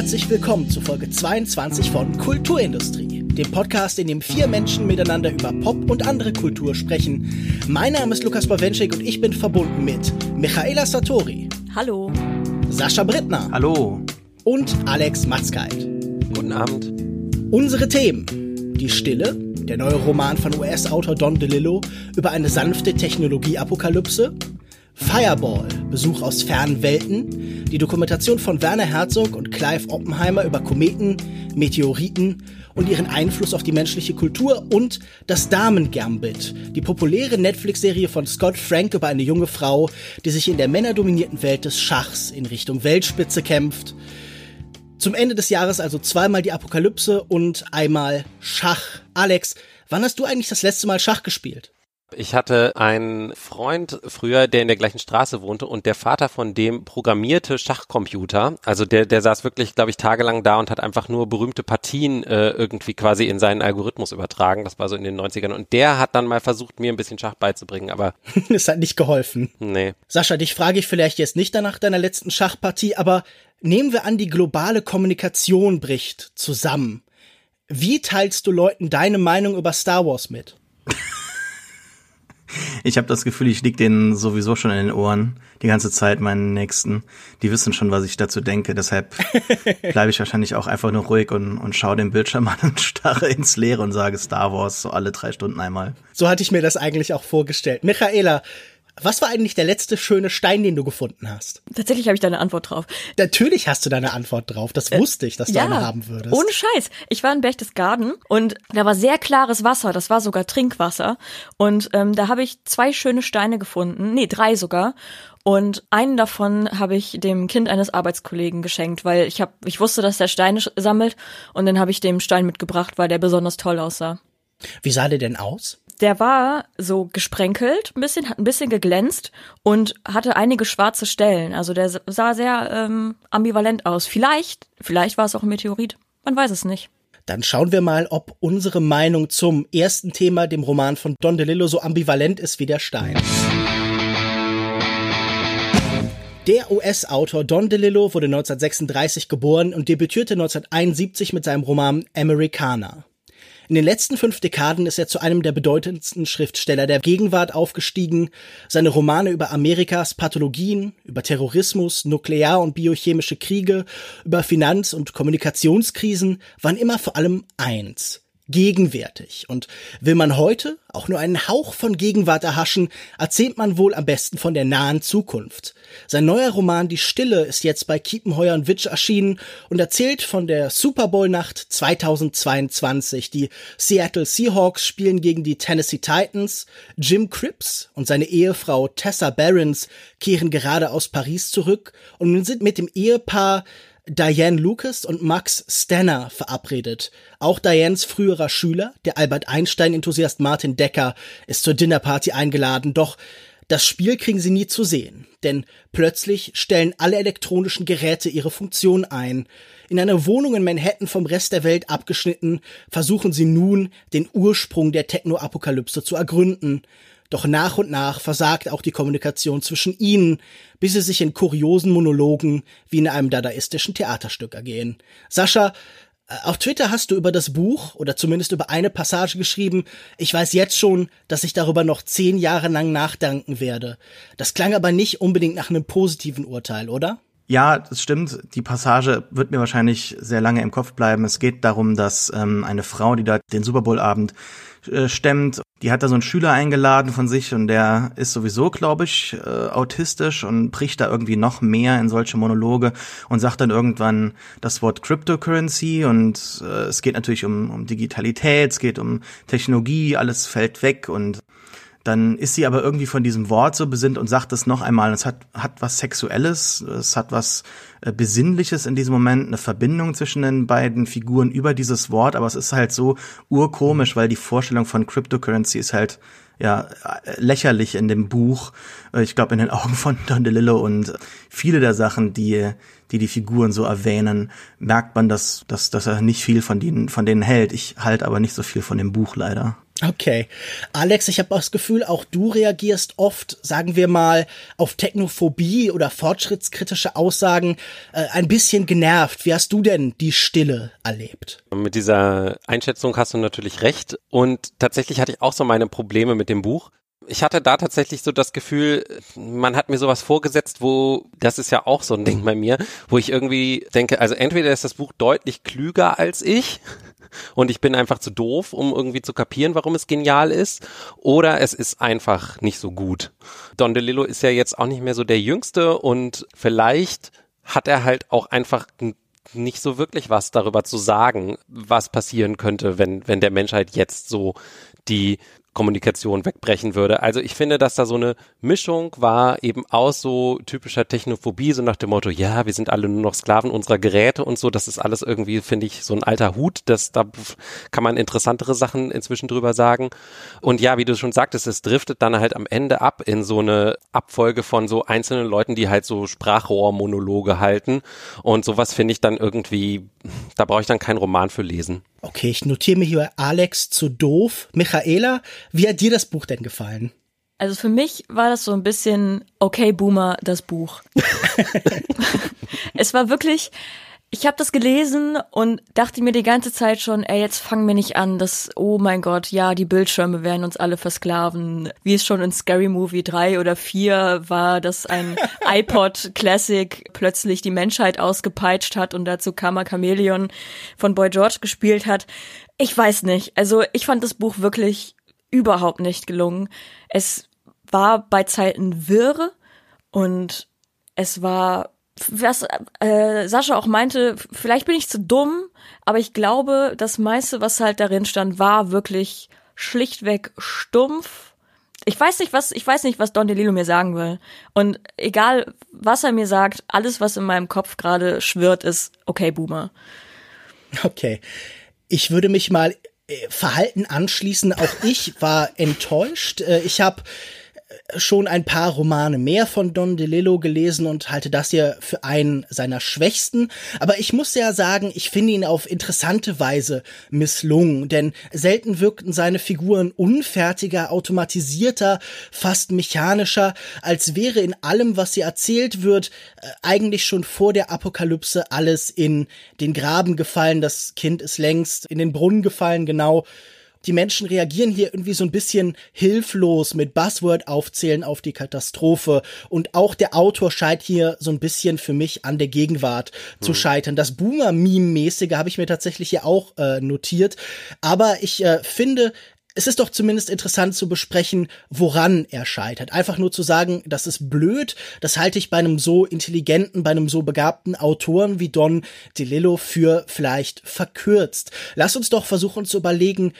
herzlich willkommen zu Folge 22 von Kulturindustrie, dem Podcast, in dem vier Menschen miteinander über Pop und andere Kultur sprechen. Mein Name ist Lukas Bawenschik und ich bin verbunden mit Michaela Satori. Hallo. Sascha Brittner. Hallo. Und Alex Matzkeit. Guten Abend. Unsere Themen. Die Stille, der neue Roman von US-Autor Don DeLillo über eine sanfte Technologieapokalypse. Fireball, Besuch aus fernen Welten, die Dokumentation von Werner Herzog und Clive Oppenheimer über Kometen, Meteoriten und ihren Einfluss auf die menschliche Kultur und das Damen-Gambit, die populäre Netflix-Serie von Scott Frank über eine junge Frau, die sich in der männerdominierten Welt des Schachs in Richtung Weltspitze kämpft. Zum Ende des Jahres also zweimal die Apokalypse und einmal Schach. Alex, wann hast du eigentlich das letzte Mal Schach gespielt? Ich hatte einen Freund früher, der in der gleichen Straße wohnte und der Vater von dem programmierte Schachcomputer. Also der, der saß wirklich, glaube ich, tagelang da und hat einfach nur berühmte Partien äh, irgendwie quasi in seinen Algorithmus übertragen. Das war so in den 90ern. Und der hat dann mal versucht, mir ein bisschen Schach beizubringen, aber. Es hat nicht geholfen. Nee. Sascha, dich frage ich vielleicht jetzt nicht danach deiner letzten Schachpartie, aber nehmen wir an, die globale Kommunikation bricht zusammen. Wie teilst du Leuten deine Meinung über Star Wars mit? Ich habe das Gefühl, ich lieg denen sowieso schon in den Ohren die ganze Zeit meinen Nächsten. Die wissen schon, was ich dazu denke. Deshalb bleibe ich wahrscheinlich auch einfach nur ruhig und, und schaue den Bildschirm an und starre ins Leere und sage Star Wars so alle drei Stunden einmal. So hatte ich mir das eigentlich auch vorgestellt. Michaela, was war eigentlich der letzte schöne Stein, den du gefunden hast? Tatsächlich habe ich da eine Antwort drauf. Natürlich hast du da eine Antwort drauf. Das wusste ich, dass du ja, eine haben würdest. Ohne Scheiß. Ich war in Berchtesgaden und da war sehr klares Wasser. Das war sogar Trinkwasser. Und ähm, da habe ich zwei schöne Steine gefunden. Nee, drei sogar. Und einen davon habe ich dem Kind eines Arbeitskollegen geschenkt, weil ich hab, ich wusste, dass der Steine sammelt und dann habe ich dem Stein mitgebracht, weil der besonders toll aussah. Wie sah der denn aus? Der war so gesprenkelt, ein bisschen, hat ein bisschen geglänzt und hatte einige schwarze Stellen. Also der sah sehr ähm, ambivalent aus. Vielleicht, vielleicht war es auch ein Meteorit. Man weiß es nicht. Dann schauen wir mal, ob unsere Meinung zum ersten Thema, dem Roman von Don DeLillo, so ambivalent ist wie der Stein. Der US-Autor Don DeLillo wurde 1936 geboren und debütierte 1971 mit seinem Roman Americana. In den letzten fünf Dekaden ist er zu einem der bedeutendsten Schriftsteller der Gegenwart aufgestiegen. Seine Romane über Amerikas Pathologien, über Terrorismus, Nuklear- und biochemische Kriege, über Finanz- und Kommunikationskrisen waren immer vor allem eins gegenwärtig. Und will man heute auch nur einen Hauch von Gegenwart erhaschen, erzählt man wohl am besten von der nahen Zukunft. Sein neuer Roman Die Stille ist jetzt bei Kiepenheuer und Witsch erschienen und erzählt von der Super Bowl Nacht 2022. Die Seattle Seahawks spielen gegen die Tennessee Titans. Jim Cripps und seine Ehefrau Tessa Barons kehren gerade aus Paris zurück und sind mit dem Ehepaar Diane Lucas und Max Stanner verabredet. Auch Dianes früherer Schüler, der Albert Einstein-Enthusiast Martin Decker, ist zur Dinnerparty eingeladen, doch das Spiel kriegen sie nie zu sehen, denn plötzlich stellen alle elektronischen Geräte ihre Funktion ein. In einer Wohnung in Manhattan vom Rest der Welt abgeschnitten, versuchen sie nun, den Ursprung der Techno-Apokalypse zu ergründen. Doch nach und nach versagt auch die Kommunikation zwischen ihnen, bis sie sich in kuriosen Monologen wie in einem dadaistischen Theaterstück ergehen. Sascha, äh, auf Twitter hast du über das Buch oder zumindest über eine Passage geschrieben, ich weiß jetzt schon, dass ich darüber noch zehn Jahre lang nachdenken werde. Das klang aber nicht unbedingt nach einem positiven Urteil, oder? Ja, das stimmt. Die Passage wird mir wahrscheinlich sehr lange im Kopf bleiben. Es geht darum, dass ähm, eine Frau, die da den Super Bowl-Abend äh, stemmt, die hat da so einen Schüler eingeladen von sich und der ist sowieso, glaube ich, äh, autistisch und bricht da irgendwie noch mehr in solche Monologe und sagt dann irgendwann das Wort Cryptocurrency und äh, es geht natürlich um, um Digitalität, es geht um Technologie, alles fällt weg und dann ist sie aber irgendwie von diesem Wort so besinnt und sagt es noch einmal. Es hat, hat was Sexuelles, es hat was äh, Besinnliches in diesem Moment, eine Verbindung zwischen den beiden Figuren über dieses Wort, aber es ist halt so urkomisch, weil die Vorstellung von Cryptocurrency ist halt ja lächerlich in dem Buch. Äh, ich glaube in den Augen von Don DeLillo und viele der Sachen, die die die Figuren so erwähnen, merkt man, dass, dass, dass er nicht viel von denen, von denen hält. Ich halte aber nicht so viel von dem Buch leider. Okay. Alex, ich habe das Gefühl, auch du reagierst oft, sagen wir mal, auf Technophobie oder fortschrittskritische Aussagen äh, ein bisschen genervt. Wie hast du denn die Stille erlebt? Mit dieser Einschätzung hast du natürlich recht. Und tatsächlich hatte ich auch so meine Probleme mit dem Buch ich hatte da tatsächlich so das Gefühl, man hat mir sowas vorgesetzt, wo, das ist ja auch so ein Ding bei mir, wo ich irgendwie denke, also entweder ist das Buch deutlich klüger als ich und ich bin einfach zu doof, um irgendwie zu kapieren, warum es genial ist, oder es ist einfach nicht so gut. Don DeLillo ist ja jetzt auch nicht mehr so der Jüngste und vielleicht hat er halt auch einfach nicht so wirklich was darüber zu sagen, was passieren könnte, wenn, wenn der Menschheit jetzt so die Kommunikation wegbrechen würde. Also ich finde, dass da so eine Mischung war eben aus so typischer Technophobie, so nach dem Motto, ja, wir sind alle nur noch Sklaven unserer Geräte und so. Das ist alles irgendwie, finde ich, so ein alter Hut. Das, da kann man interessantere Sachen inzwischen drüber sagen. Und ja, wie du schon sagtest, es driftet dann halt am Ende ab in so eine Abfolge von so einzelnen Leuten, die halt so Sprachrohrmonologe halten. Und sowas finde ich dann irgendwie, da brauche ich dann keinen Roman für lesen. Okay, ich notiere mir hier Alex zu doof. Michaela, wie hat dir das Buch denn gefallen? Also für mich war das so ein bisschen Okay Boomer das Buch. es war wirklich ich habe das gelesen und dachte mir die ganze Zeit schon, ey, jetzt fang mir nicht an, dass, oh mein Gott, ja, die Bildschirme werden uns alle versklaven. Wie es schon in Scary Movie 3 oder 4 war, dass ein iPod Classic plötzlich die Menschheit ausgepeitscht hat und dazu Karma Chameleon von Boy George gespielt hat. Ich weiß nicht. Also ich fand das Buch wirklich überhaupt nicht gelungen. Es war bei Zeiten wirr und es war was äh, Sascha auch meinte, vielleicht bin ich zu dumm, aber ich glaube, das meiste, was halt darin stand, war wirklich schlichtweg stumpf. Ich weiß nicht, was ich weiß nicht, was Don DeLillo mir sagen will. Und egal, was er mir sagt, alles, was in meinem Kopf gerade schwirrt, ist okay, Boomer. Okay, ich würde mich mal äh, Verhalten anschließen. Auch ich war enttäuscht. Äh, ich habe schon ein paar Romane mehr von Don DeLillo gelesen und halte das hier für einen seiner schwächsten. Aber ich muss ja sagen, ich finde ihn auf interessante Weise misslungen, denn selten wirkten seine Figuren unfertiger, automatisierter, fast mechanischer, als wäre in allem, was hier erzählt wird, äh, eigentlich schon vor der Apokalypse alles in den Graben gefallen. Das Kind ist längst in den Brunnen gefallen, genau die Menschen reagieren hier irgendwie so ein bisschen hilflos mit Buzzword aufzählen auf die Katastrophe und auch der Autor scheint hier so ein bisschen für mich an der Gegenwart mhm. zu scheitern. Das Boomer-Meme-mäßige habe ich mir tatsächlich hier auch äh, notiert, aber ich äh, finde, es ist doch zumindest interessant zu besprechen, woran er scheitert. Einfach nur zu sagen, das ist blöd, das halte ich bei einem so intelligenten, bei einem so begabten Autoren wie Don DeLillo für vielleicht verkürzt. Lass uns doch versuchen zu überlegen,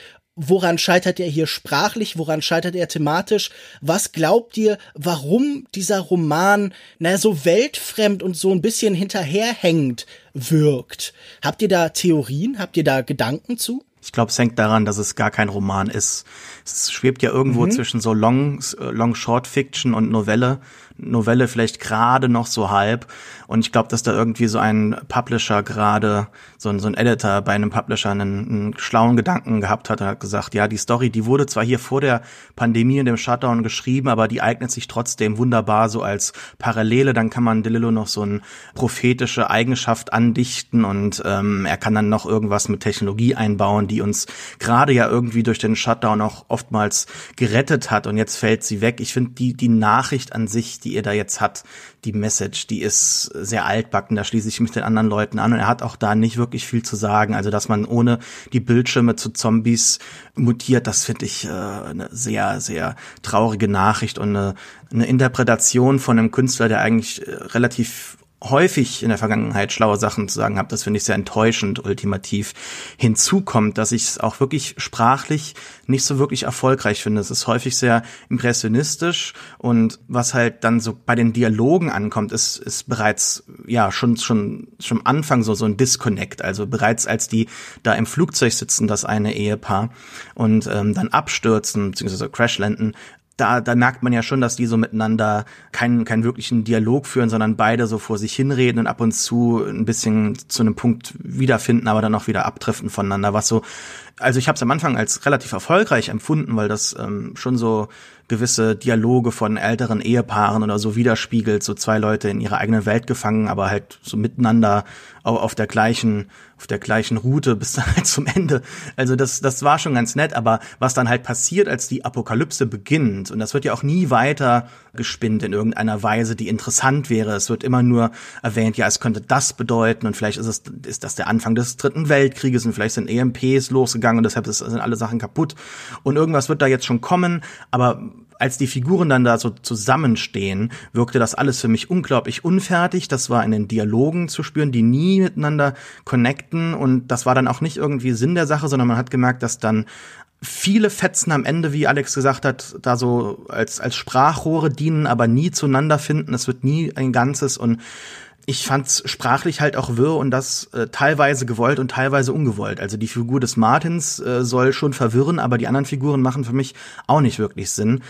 Woran scheitert er hier sprachlich? Woran scheitert er thematisch? Was glaubt ihr, warum dieser Roman, naja, so weltfremd und so ein bisschen hinterherhängend wirkt? Habt ihr da Theorien? Habt ihr da Gedanken zu? Ich glaube, es hängt daran, dass es gar kein Roman ist. Es schwebt ja irgendwo mhm. zwischen so Long, Long Short Fiction und Novelle. Novelle vielleicht gerade noch so halb. Und ich glaube, dass da irgendwie so ein Publisher gerade, so ein, so ein Editor bei einem Publisher einen, einen schlauen Gedanken gehabt hat und hat gesagt, ja, die Story, die wurde zwar hier vor der Pandemie und dem Shutdown geschrieben, aber die eignet sich trotzdem wunderbar so als Parallele. Dann kann man DeLillo noch so eine prophetische Eigenschaft andichten und ähm, er kann dann noch irgendwas mit Technologie einbauen, die uns gerade ja irgendwie durch den Shutdown auch oftmals gerettet hat und jetzt fällt sie weg. Ich finde die, die Nachricht an sich, die er da jetzt hat, die Message, die ist sehr altbacken, da schließe ich mich den anderen Leuten an und er hat auch da nicht wirklich viel zu sagen. Also, dass man ohne die Bildschirme zu Zombies mutiert, das finde ich äh, eine sehr, sehr traurige Nachricht und eine, eine Interpretation von einem Künstler, der eigentlich äh, relativ häufig in der Vergangenheit schlaue Sachen zu sagen habe, das finde ich sehr enttäuschend ultimativ. Hinzu kommt, dass ich es auch wirklich sprachlich nicht so wirklich erfolgreich finde. Es ist häufig sehr impressionistisch und was halt dann so bei den Dialogen ankommt, ist, ist bereits ja schon schon schon am Anfang so so ein Disconnect. Also bereits als die da im Flugzeug sitzen, das eine Ehepaar und ähm, dann abstürzen bzw. crashlanden, da, da merkt man ja schon, dass die so miteinander keinen, keinen wirklichen Dialog führen, sondern beide so vor sich hinreden und ab und zu ein bisschen zu einem Punkt wiederfinden, aber dann auch wieder abdriften voneinander, was so also ich habe es am Anfang als relativ erfolgreich empfunden, weil das ähm, schon so gewisse Dialoge von älteren Ehepaaren oder so widerspiegelt, so zwei Leute in ihrer eigenen Welt gefangen, aber halt so miteinander auf der gleichen, auf der gleichen Route bis dann halt zum Ende. Also das, das war schon ganz nett, aber was dann halt passiert, als die Apokalypse beginnt, und das wird ja auch nie weiter gespinnt in irgendeiner Weise, die interessant wäre. Es wird immer nur erwähnt, ja, es könnte das bedeuten und vielleicht ist es, ist das der Anfang des dritten Weltkrieges und vielleicht sind EMPs losgegangen und deshalb sind alle Sachen kaputt und irgendwas wird da jetzt schon kommen, aber als die Figuren dann da so zusammenstehen, wirkte das alles für mich unglaublich unfertig. Das war in den Dialogen zu spüren, die nie miteinander connecten. Und das war dann auch nicht irgendwie Sinn der Sache, sondern man hat gemerkt, dass dann viele Fetzen am Ende, wie Alex gesagt hat, da so als, als Sprachrohre dienen, aber nie zueinander finden. Es wird nie ein Ganzes und ich fand's sprachlich halt auch wirr und das äh, teilweise gewollt und teilweise ungewollt. Also die Figur des Martins äh, soll schon verwirren, aber die anderen Figuren machen für mich auch nicht wirklich Sinn.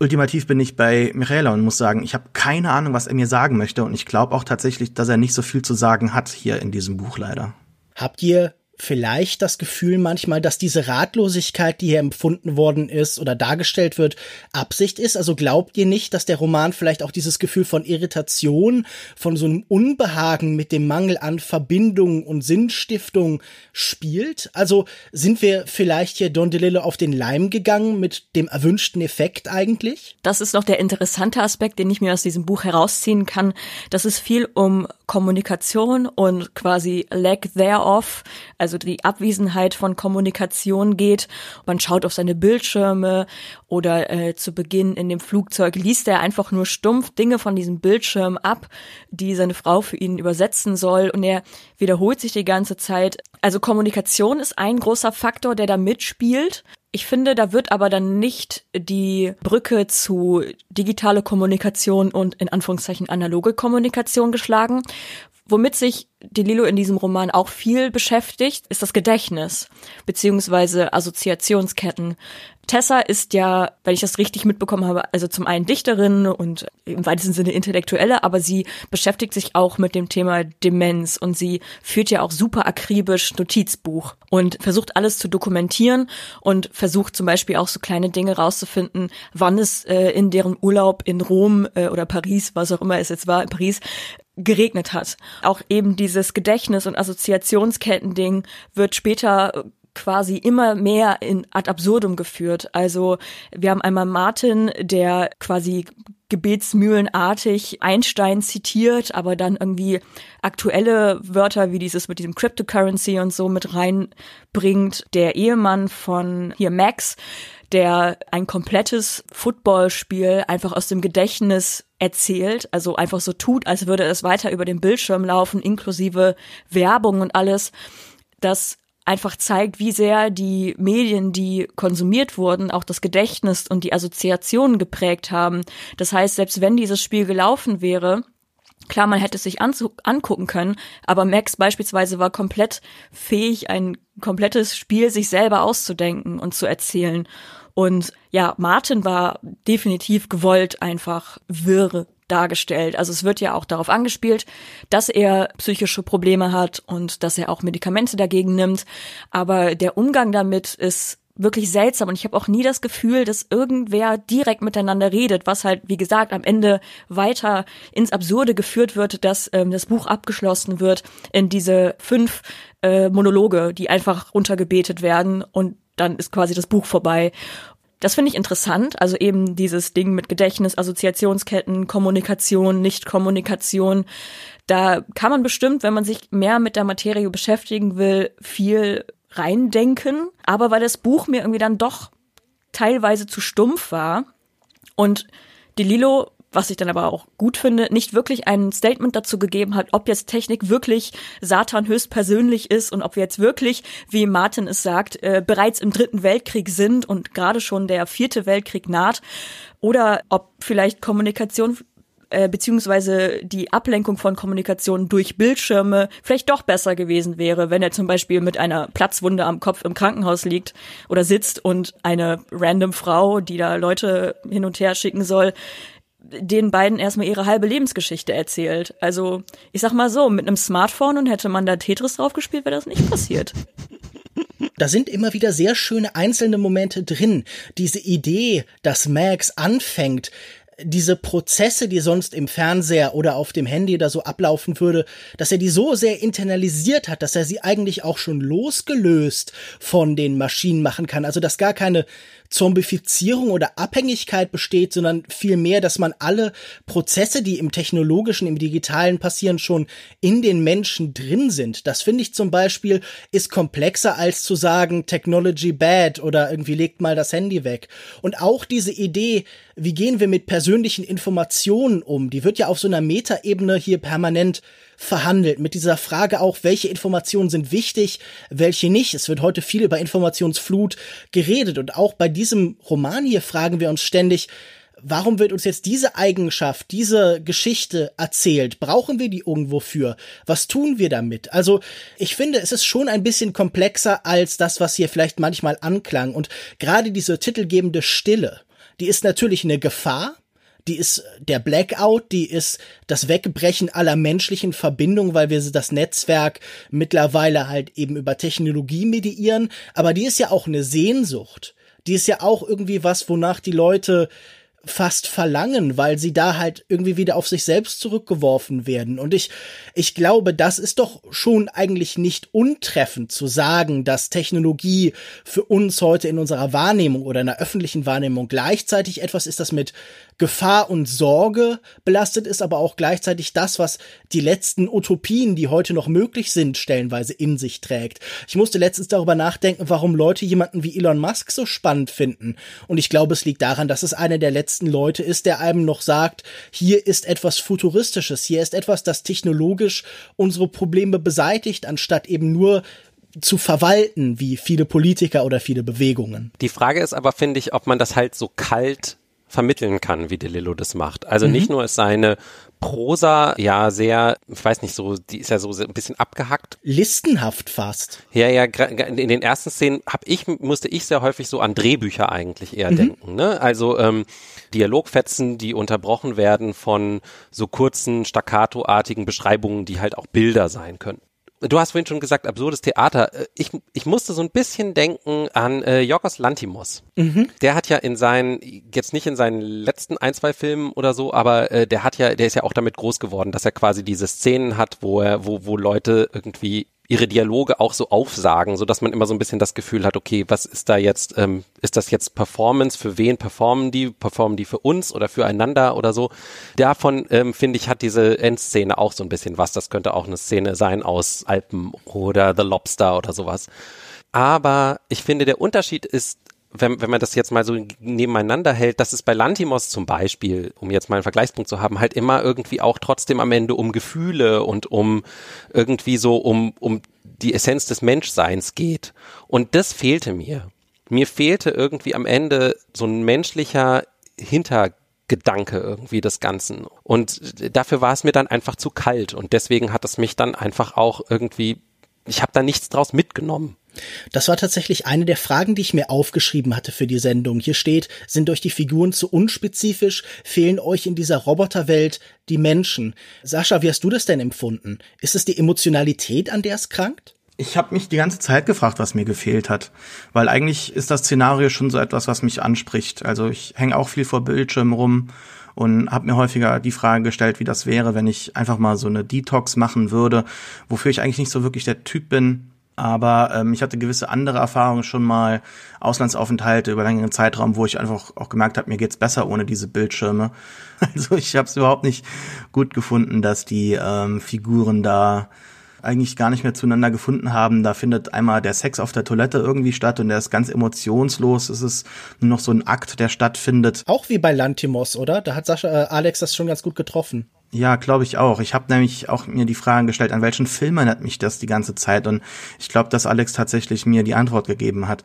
Ultimativ bin ich bei Michaela und muss sagen, ich habe keine Ahnung, was er mir sagen möchte und ich glaube auch tatsächlich, dass er nicht so viel zu sagen hat hier in diesem Buch leider. Habt ihr vielleicht das Gefühl manchmal, dass diese Ratlosigkeit, die hier empfunden worden ist oder dargestellt wird, Absicht ist? Also glaubt ihr nicht, dass der Roman vielleicht auch dieses Gefühl von Irritation, von so einem Unbehagen mit dem Mangel an Verbindung und Sinnstiftung spielt? Also sind wir vielleicht hier Don DeLillo auf den Leim gegangen mit dem erwünschten Effekt eigentlich? Das ist noch der interessante Aspekt, den ich mir aus diesem Buch herausziehen kann, dass es viel um Kommunikation und quasi lack thereof, also die Abwesenheit von Kommunikation geht. Man schaut auf seine Bildschirme oder äh, zu Beginn in dem Flugzeug liest er einfach nur stumpf Dinge von diesem Bildschirm ab, die seine Frau für ihn übersetzen soll und er wiederholt sich die ganze Zeit. Also Kommunikation ist ein großer Faktor, der da mitspielt. Ich finde, da wird aber dann nicht die Brücke zu digitale Kommunikation und in Anführungszeichen analoge Kommunikation geschlagen. Womit sich DeLillo in diesem Roman auch viel beschäftigt, ist das Gedächtnis beziehungsweise Assoziationsketten. Tessa ist ja, wenn ich das richtig mitbekommen habe, also zum einen Dichterin und im weitesten Sinne Intellektuelle, aber sie beschäftigt sich auch mit dem Thema Demenz und sie führt ja auch super akribisch Notizbuch und versucht alles zu dokumentieren und versucht zum Beispiel auch so kleine Dinge rauszufinden, wann es äh, in deren Urlaub in Rom äh, oder Paris, was auch immer es jetzt war, in Paris, geregnet hat. Auch eben dieses Gedächtnis- und Assoziationsketten-Ding wird später quasi immer mehr in ad absurdum geführt. Also wir haben einmal Martin, der quasi gebetsmühlenartig Einstein zitiert, aber dann irgendwie aktuelle Wörter wie dieses mit diesem Cryptocurrency und so mit reinbringt. Der Ehemann von hier Max, der ein komplettes Footballspiel einfach aus dem Gedächtnis erzählt, also einfach so tut, als würde es weiter über den Bildschirm laufen, inklusive Werbung und alles. Das einfach zeigt, wie sehr die Medien, die konsumiert wurden, auch das Gedächtnis und die Assoziationen geprägt haben. Das heißt, selbst wenn dieses Spiel gelaufen wäre, Klar, man hätte es sich angucken können, aber Max beispielsweise war komplett fähig, ein komplettes Spiel sich selber auszudenken und zu erzählen. Und ja, Martin war definitiv gewollt einfach wirr dargestellt. Also es wird ja auch darauf angespielt, dass er psychische Probleme hat und dass er auch Medikamente dagegen nimmt. Aber der Umgang damit ist wirklich seltsam und ich habe auch nie das Gefühl, dass irgendwer direkt miteinander redet, was halt, wie gesagt, am Ende weiter ins Absurde geführt wird, dass ähm, das Buch abgeschlossen wird in diese fünf äh, Monologe, die einfach runtergebetet werden und dann ist quasi das Buch vorbei. Das finde ich interessant, also eben dieses Ding mit Gedächtnis, Assoziationsketten, Kommunikation, Nicht-Kommunikation. Da kann man bestimmt, wenn man sich mehr mit der Materie beschäftigen will, viel reindenken. Aber weil das Buch mir irgendwie dann doch teilweise zu stumpf war und die Lilo was ich dann aber auch gut finde, nicht wirklich ein Statement dazu gegeben hat, ob jetzt Technik wirklich Satan höchstpersönlich ist und ob wir jetzt wirklich, wie Martin es sagt, äh, bereits im dritten Weltkrieg sind und gerade schon der vierte Weltkrieg naht oder ob vielleicht Kommunikation äh, beziehungsweise die Ablenkung von Kommunikation durch Bildschirme vielleicht doch besser gewesen wäre, wenn er zum Beispiel mit einer Platzwunde am Kopf im Krankenhaus liegt oder sitzt und eine random Frau, die da Leute hin und her schicken soll, den beiden erstmal ihre halbe Lebensgeschichte erzählt. Also, ich sag mal so, mit einem Smartphone und hätte man da Tetris drauf gespielt, wäre das nicht passiert. Da sind immer wieder sehr schöne einzelne Momente drin. Diese Idee, dass Max anfängt, diese Prozesse, die sonst im Fernseher oder auf dem Handy da so ablaufen würde, dass er die so sehr internalisiert hat, dass er sie eigentlich auch schon losgelöst von den Maschinen machen kann. Also dass gar keine Zombifizierung oder Abhängigkeit besteht, sondern vielmehr, dass man alle Prozesse, die im technologischen, im digitalen passieren, schon in den Menschen drin sind. Das finde ich zum Beispiel ist komplexer als zu sagen Technology bad oder irgendwie legt mal das Handy weg. Und auch diese Idee, wie gehen wir mit persönlichen Informationen um, die wird ja auf so einer Metaebene hier permanent verhandelt, mit dieser Frage auch, welche Informationen sind wichtig, welche nicht. Es wird heute viel über Informationsflut geredet und auch bei diesem Roman hier fragen wir uns ständig, warum wird uns jetzt diese Eigenschaft, diese Geschichte erzählt? Brauchen wir die irgendwo für? Was tun wir damit? Also, ich finde, es ist schon ein bisschen komplexer als das, was hier vielleicht manchmal anklang. Und gerade diese titelgebende Stille, die ist natürlich eine Gefahr, die ist der Blackout, die ist das Wegbrechen aller menschlichen Verbindungen, weil wir das Netzwerk mittlerweile halt eben über Technologie mediieren, aber die ist ja auch eine Sehnsucht. Die ist ja auch irgendwie was, wonach die Leute fast verlangen, weil sie da halt irgendwie wieder auf sich selbst zurückgeworfen werden. Und ich, ich glaube, das ist doch schon eigentlich nicht untreffend zu sagen, dass Technologie für uns heute in unserer Wahrnehmung oder in der öffentlichen Wahrnehmung gleichzeitig etwas ist, das mit Gefahr und Sorge belastet ist, aber auch gleichzeitig das, was die letzten Utopien, die heute noch möglich sind, stellenweise in sich trägt. Ich musste letztens darüber nachdenken, warum Leute jemanden wie Elon Musk so spannend finden. Und ich glaube, es liegt daran, dass es einer der letzten Leute ist, der einem noch sagt, hier ist etwas Futuristisches, hier ist etwas, das technologisch unsere Probleme beseitigt, anstatt eben nur zu verwalten, wie viele Politiker oder viele Bewegungen. Die Frage ist aber, finde ich, ob man das halt so kalt vermitteln kann, wie DeLillo das macht. Also mhm. nicht nur ist seine Prosa ja sehr, ich weiß nicht, so, die ist ja so ein bisschen abgehackt. Listenhaft fast. Ja, ja, in den ersten Szenen hab ich, musste ich sehr häufig so an Drehbücher eigentlich eher mhm. denken. Ne? Also ähm, Dialogfetzen, die unterbrochen werden von so kurzen, staccatoartigen Beschreibungen, die halt auch Bilder sein können du hast vorhin schon gesagt, absurdes Theater. Äh, ich, ich musste so ein bisschen denken an äh, Yorgos Lantimos. Mhm. Der hat ja in seinen, jetzt nicht in seinen letzten ein, zwei Filmen oder so, aber äh, der hat ja, der ist ja auch damit groß geworden, dass er quasi diese Szenen hat, wo er, wo, wo Leute irgendwie ihre Dialoge auch so aufsagen, so dass man immer so ein bisschen das Gefühl hat, okay, was ist da jetzt, ähm, ist das jetzt Performance, für wen performen die, performen die für uns oder füreinander oder so. Davon, ähm, finde ich, hat diese Endszene auch so ein bisschen was. Das könnte auch eine Szene sein aus Alpen oder The Lobster oder sowas. Aber ich finde, der Unterschied ist wenn, wenn man das jetzt mal so nebeneinander hält, dass es bei Lantimos zum Beispiel, um jetzt mal einen Vergleichspunkt zu haben, halt immer irgendwie auch trotzdem am Ende um Gefühle und um irgendwie so um, um die Essenz des Menschseins geht. Und das fehlte mir. Mir fehlte irgendwie am Ende so ein menschlicher Hintergedanke irgendwie des Ganzen. Und dafür war es mir dann einfach zu kalt. Und deswegen hat es mich dann einfach auch irgendwie, ich habe da nichts draus mitgenommen. Das war tatsächlich eine der Fragen, die ich mir aufgeschrieben hatte für die Sendung. Hier steht, sind euch die Figuren zu unspezifisch? Fehlen euch in dieser Roboterwelt die Menschen? Sascha, wie hast du das denn empfunden? Ist es die Emotionalität, an der es krankt? Ich habe mich die ganze Zeit gefragt, was mir gefehlt hat, weil eigentlich ist das Szenario schon so etwas, was mich anspricht. Also ich hänge auch viel vor Bildschirmen rum und habe mir häufiger die Frage gestellt, wie das wäre, wenn ich einfach mal so eine Detox machen würde, wofür ich eigentlich nicht so wirklich der Typ bin, aber ähm, ich hatte gewisse andere Erfahrungen schon mal, Auslandsaufenthalte über längeren Zeitraum, wo ich einfach auch gemerkt habe, mir geht's besser ohne diese Bildschirme. Also ich habe es überhaupt nicht gut gefunden, dass die ähm, Figuren da eigentlich gar nicht mehr zueinander gefunden haben. Da findet einmal der Sex auf der Toilette irgendwie statt und der ist ganz emotionslos. Es ist nur noch so ein Akt, der stattfindet. Auch wie bei Lantimos, oder? Da hat Sascha, äh, Alex das schon ganz gut getroffen. Ja, glaube ich auch. Ich habe nämlich auch mir die Frage gestellt, an welchen Film erinnert mich das die ganze Zeit? Und ich glaube, dass Alex tatsächlich mir die Antwort gegeben hat.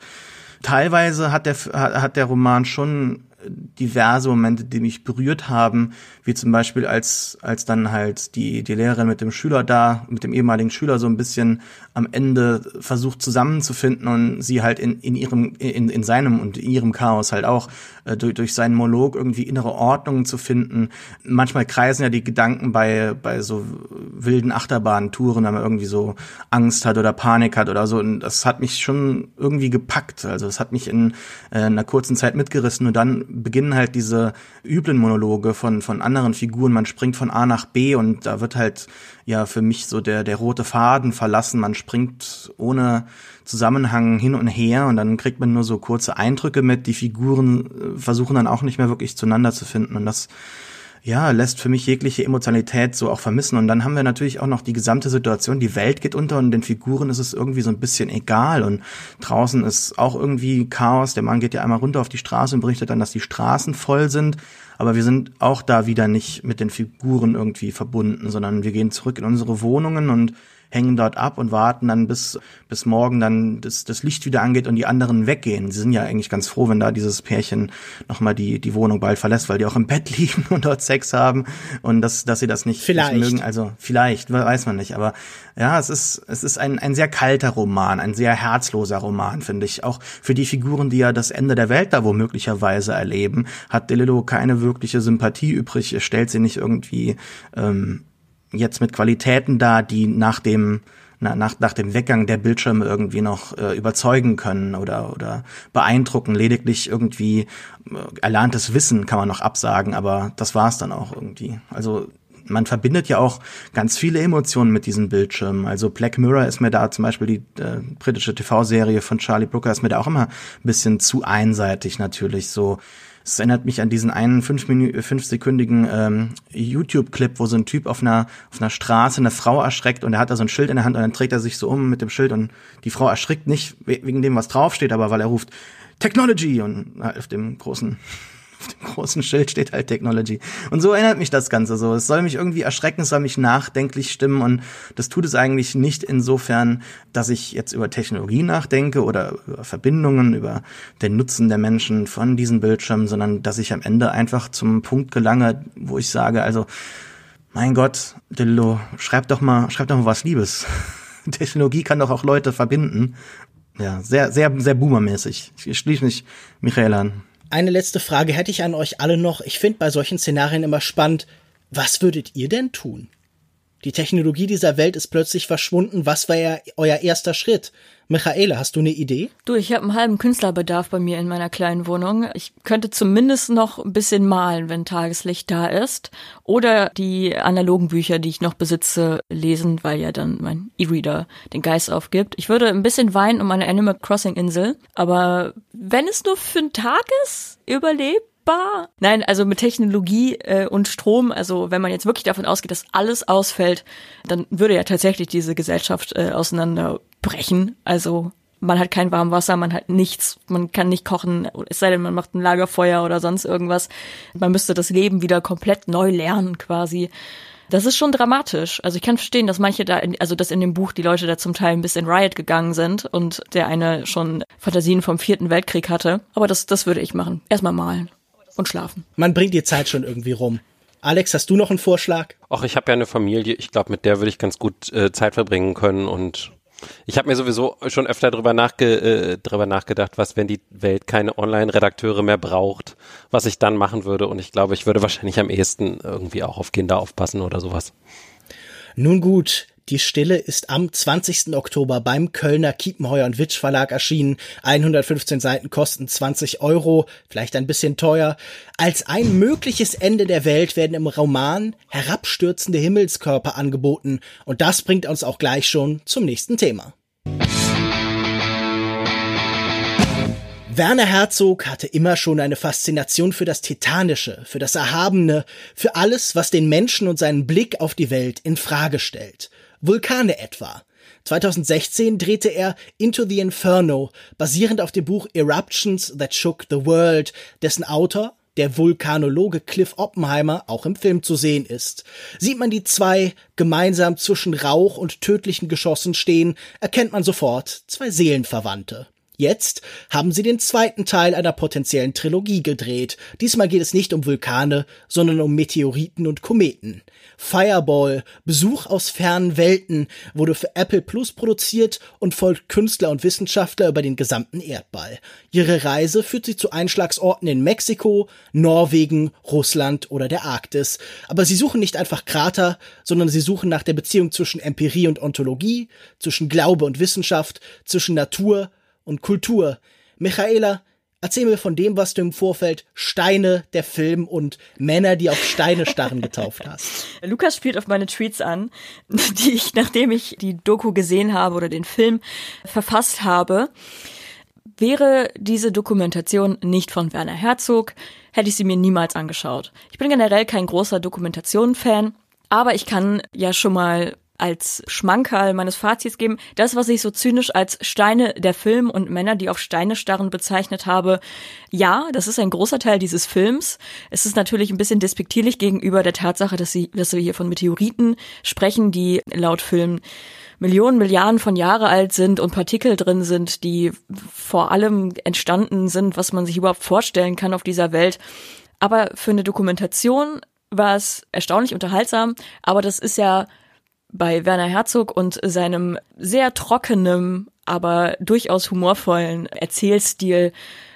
Teilweise hat der, hat der Roman schon diverse Momente, die mich berührt haben, wie zum Beispiel als, als dann halt die, die Lehrerin mit dem Schüler da, mit dem ehemaligen Schüler so ein bisschen am Ende versucht zusammenzufinden und sie halt in, in ihrem, in, in seinem und in ihrem Chaos halt auch äh, durch, durch seinen Monolog irgendwie innere Ordnungen zu finden. Manchmal kreisen ja die Gedanken bei, bei so wilden Achterbahntouren, wenn man irgendwie so Angst hat oder Panik hat oder so. Und das hat mich schon irgendwie gepackt. Also es hat mich in, äh, einer kurzen Zeit mitgerissen und dann beginnen halt diese üblen Monologe von, von anderen Figuren. Man springt von A nach B und da wird halt ja für mich so der, der rote Faden verlassen. Man springt ohne Zusammenhang hin und her und dann kriegt man nur so kurze Eindrücke mit. Die Figuren äh, versuchen dann auch nicht mehr wirklich zueinander zu finden und das ja, lässt für mich jegliche Emotionalität so auch vermissen. Und dann haben wir natürlich auch noch die gesamte Situation. Die Welt geht unter und den Figuren ist es irgendwie so ein bisschen egal. Und draußen ist auch irgendwie Chaos. Der Mann geht ja einmal runter auf die Straße und berichtet dann, dass die Straßen voll sind. Aber wir sind auch da wieder nicht mit den Figuren irgendwie verbunden, sondern wir gehen zurück in unsere Wohnungen und hängen dort ab und warten dann bis, bis morgen dann das, das Licht wieder angeht und die anderen weggehen. Sie sind ja eigentlich ganz froh, wenn da dieses Pärchen nochmal die, die Wohnung bald verlässt, weil die auch im Bett liegen und dort Sex haben und dass, dass sie das nicht, vielleicht. nicht mögen. Also vielleicht, weiß man nicht. Aber ja, es ist, es ist ein, ein sehr kalter Roman, ein sehr herzloser Roman, finde ich. Auch für die Figuren, die ja das Ende der Welt da womöglicherweise erleben, hat DeLillo keine wirkliche Sympathie übrig, stellt sie nicht irgendwie ähm, jetzt mit Qualitäten da, die nach dem na, nach, nach dem Weggang der Bildschirme irgendwie noch äh, überzeugen können oder, oder beeindrucken. Lediglich irgendwie äh, erlerntes Wissen kann man noch absagen, aber das war's dann auch irgendwie. Also man verbindet ja auch ganz viele Emotionen mit diesen Bildschirmen. Also Black Mirror ist mir da zum Beispiel die äh, britische TV-Serie von Charlie Brooker ist mir da auch immer ein bisschen zu einseitig natürlich so es erinnert mich an diesen einen fünf fünfsekündigen ähm, YouTube-Clip, wo so ein Typ auf einer, auf einer Straße eine Frau erschreckt und er hat da so ein Schild in der Hand und dann dreht er sich so um mit dem Schild und die Frau erschrickt nicht wegen dem, was draufsteht, aber weil er ruft Technology! und auf dem großen auf dem großen Schild steht halt Technology. Und so erinnert mich das Ganze so. Es soll mich irgendwie erschrecken, es soll mich nachdenklich stimmen und das tut es eigentlich nicht insofern, dass ich jetzt über Technologie nachdenke oder über Verbindungen, über den Nutzen der Menschen von diesen Bildschirmen, sondern dass ich am Ende einfach zum Punkt gelange, wo ich sage, also, mein Gott, Dillo, schreib doch mal, schreib doch mal was Liebes. Technologie kann doch auch Leute verbinden. Ja, sehr, sehr, sehr boomermäßig. Ich schließe mich Michael an. Eine letzte Frage hätte ich an euch alle noch. Ich finde bei solchen Szenarien immer spannend. Was würdet ihr denn tun? Die Technologie dieser Welt ist plötzlich verschwunden. Was wäre euer erster Schritt? Michaela, hast du eine Idee? Du, ich habe einen halben Künstlerbedarf bei mir in meiner kleinen Wohnung. Ich könnte zumindest noch ein bisschen malen, wenn Tageslicht da ist. Oder die analogen Bücher, die ich noch besitze, lesen, weil ja dann mein E-Reader den Geist aufgibt. Ich würde ein bisschen weinen um meine Animal Crossing Insel. Aber wenn es nur für einen Tag ist, überlebt, machbar. Nein, also mit Technologie äh, und Strom, also wenn man jetzt wirklich davon ausgeht, dass alles ausfällt, dann würde ja tatsächlich diese Gesellschaft äh, auseinanderbrechen. Also man hat kein Warmwasser, man hat nichts, man kann nicht kochen, es sei denn, man macht ein Lagerfeuer oder sonst irgendwas. Man müsste das Leben wieder komplett neu lernen quasi. Das ist schon dramatisch. Also ich kann verstehen, dass manche da, in, also dass in dem Buch die Leute da zum Teil ein bisschen Riot gegangen sind und der eine schon Fantasien vom vierten Weltkrieg hatte. Aber das, das würde ich machen. Erstmal malen und schlafen. Man bringt die Zeit schon irgendwie rum. Alex, hast du noch einen Vorschlag? Ach, ich habe ja eine Familie. Ich glaube, mit der würde ich ganz gut äh, Zeit verbringen können und ich habe mir sowieso schon öfter drüber, nachge äh, drüber nachgedacht, was, wenn die Welt keine Online-Redakteure mehr braucht, was ich dann machen würde. Und ich glaube, ich würde wahrscheinlich am ehesten irgendwie auch auf Kinder aufpassen oder sowas. Nun gut, die Stille ist am 20. Oktober beim Kölner Kiepenheuer und Witsch Verlag erschienen. 115 Seiten kosten 20 Euro, vielleicht ein bisschen teuer. Als ein mögliches Ende der Welt werden im Roman herabstürzende Himmelskörper angeboten. Und das bringt uns auch gleich schon zum nächsten Thema. Werner Herzog hatte immer schon eine Faszination für das Titanische, für das Erhabene, für alles, was den Menschen und seinen Blick auf die Welt in Frage stellt. Vulkane etwa. 2016 drehte er Into the Inferno, basierend auf dem Buch Eruptions That Shook the World, dessen Autor, der Vulkanologe Cliff Oppenheimer, auch im Film zu sehen ist. Sieht man die zwei gemeinsam zwischen Rauch und tödlichen Geschossen stehen, erkennt man sofort zwei Seelenverwandte. Jetzt haben sie den zweiten Teil einer potenziellen Trilogie gedreht. Diesmal geht es nicht um Vulkane, sondern um Meteoriten und Kometen. Fireball, Besuch aus fernen Welten, wurde für Apple Plus produziert und folgt Künstler und Wissenschaftler über den gesamten Erdball. Ihre Reise führt sie zu Einschlagsorten in Mexiko, Norwegen, Russland oder der Arktis. Aber sie suchen nicht einfach Krater, sondern sie suchen nach der Beziehung zwischen Empirie und Ontologie, zwischen Glaube und Wissenschaft, zwischen Natur und Kultur. Michaela, erzähl mir von dem, was du im Vorfeld Steine, der Film und Männer, die auf Steine starren getauft hast. Lukas spielt auf meine Tweets an, die ich, nachdem ich die Doku gesehen habe oder den Film verfasst habe. Wäre diese Dokumentation nicht von Werner Herzog, hätte ich sie mir niemals angeschaut. Ich bin generell kein großer Dokumentation-Fan, aber ich kann ja schon mal als Schmankerl meines Fazits geben. Das, was ich so zynisch als Steine der Film und Männer, die auf Steine starren bezeichnet habe, ja, das ist ein großer Teil dieses Films. Es ist natürlich ein bisschen despektierlich gegenüber der Tatsache, dass, sie, dass wir hier von Meteoriten sprechen, die laut Film Millionen, Milliarden von Jahre alt sind und Partikel drin sind, die vor allem entstanden sind, was man sich überhaupt vorstellen kann auf dieser Welt. Aber für eine Dokumentation war es erstaunlich unterhaltsam, aber das ist ja bei Werner Herzog und seinem sehr trockenen, aber durchaus humorvollen Erzählstil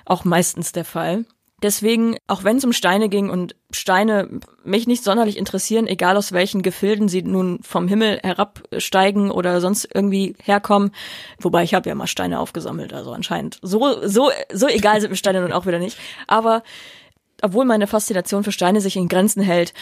auch meistens der Fall. Deswegen, auch wenn es um Steine ging und Steine mich nicht sonderlich interessieren, egal aus welchen Gefilden sie nun vom Himmel herabsteigen oder sonst irgendwie herkommen, wobei ich habe ja mal Steine aufgesammelt, also anscheinend so so so egal sind mir Steine nun auch wieder nicht. Aber obwohl meine Faszination für Steine sich in Grenzen hält,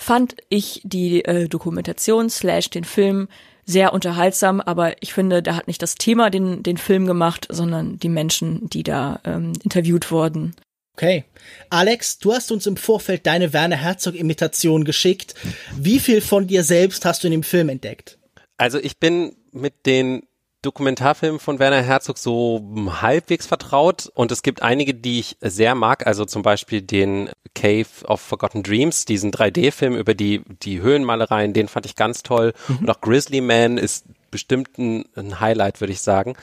fand ich die äh, Dokumentation slash den Film sehr unterhaltsam, aber ich finde, da hat nicht das Thema den, den Film gemacht, sondern die Menschen, die da ähm, interviewt wurden. Okay. Alex, du hast uns im Vorfeld deine Werner Herzog-Imitation geschickt. Wie viel von dir selbst hast du in dem Film entdeckt? Also ich bin mit den Dokumentarfilm von Werner Herzog so halbwegs vertraut. Und es gibt einige, die ich sehr mag, also zum Beispiel den Cave of Forgotten Dreams, diesen 3D-Film über die, die Höhenmalereien, den fand ich ganz toll. Mhm. und auch Grizzly Man ist bestimmt ein, ein Highlight, würde ich sagen.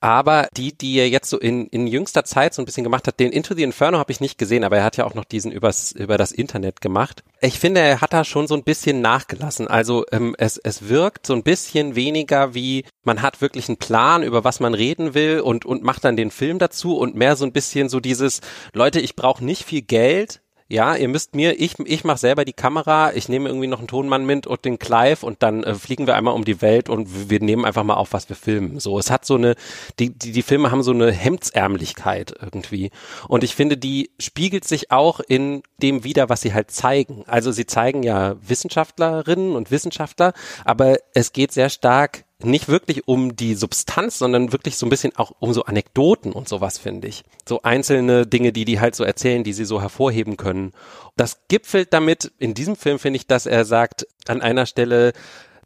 Aber die, die er jetzt so in, in jüngster Zeit so ein bisschen gemacht hat, den Into the Inferno habe ich nicht gesehen, aber er hat ja auch noch diesen übers, über das Internet gemacht. Ich finde, er hat da schon so ein bisschen nachgelassen. Also ähm, es, es wirkt so ein bisschen weniger wie, man hat wirklich einen Plan, über was man reden will und, und macht dann den Film dazu und mehr so ein bisschen so dieses, Leute, ich brauche nicht viel Geld, ja, ihr müsst mir, ich, ich mache selber die Kamera, ich nehme irgendwie noch einen Tonmann mit und den Clive und dann äh, fliegen wir einmal um die Welt und wir nehmen einfach mal auf, was wir filmen. So, es hat so eine, die, die, die Filme haben so eine Hemdsärmlichkeit irgendwie. Und ich finde, die spiegelt sich auch in dem wieder, was sie halt zeigen. Also sie zeigen ja Wissenschaftlerinnen und Wissenschaftler, aber es geht sehr stark nicht wirklich um die Substanz, sondern wirklich so ein bisschen auch um so Anekdoten und sowas, finde ich. So einzelne Dinge, die die halt so erzählen, die sie so hervorheben können. Das gipfelt damit in diesem Film, finde ich, dass er sagt an einer Stelle,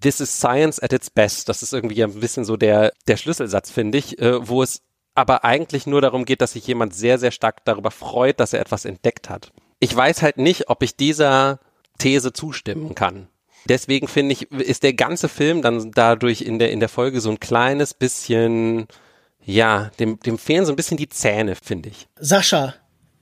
This is science at its best. Das ist irgendwie ein bisschen so der, der Schlüsselsatz, finde ich, äh, wo es aber eigentlich nur darum geht, dass sich jemand sehr, sehr stark darüber freut, dass er etwas entdeckt hat. Ich weiß halt nicht, ob ich dieser These zustimmen kann. Deswegen finde ich, ist der ganze Film dann dadurch in der, in der Folge so ein kleines bisschen, ja, dem, dem fehlen so ein bisschen die Zähne, finde ich. Sascha,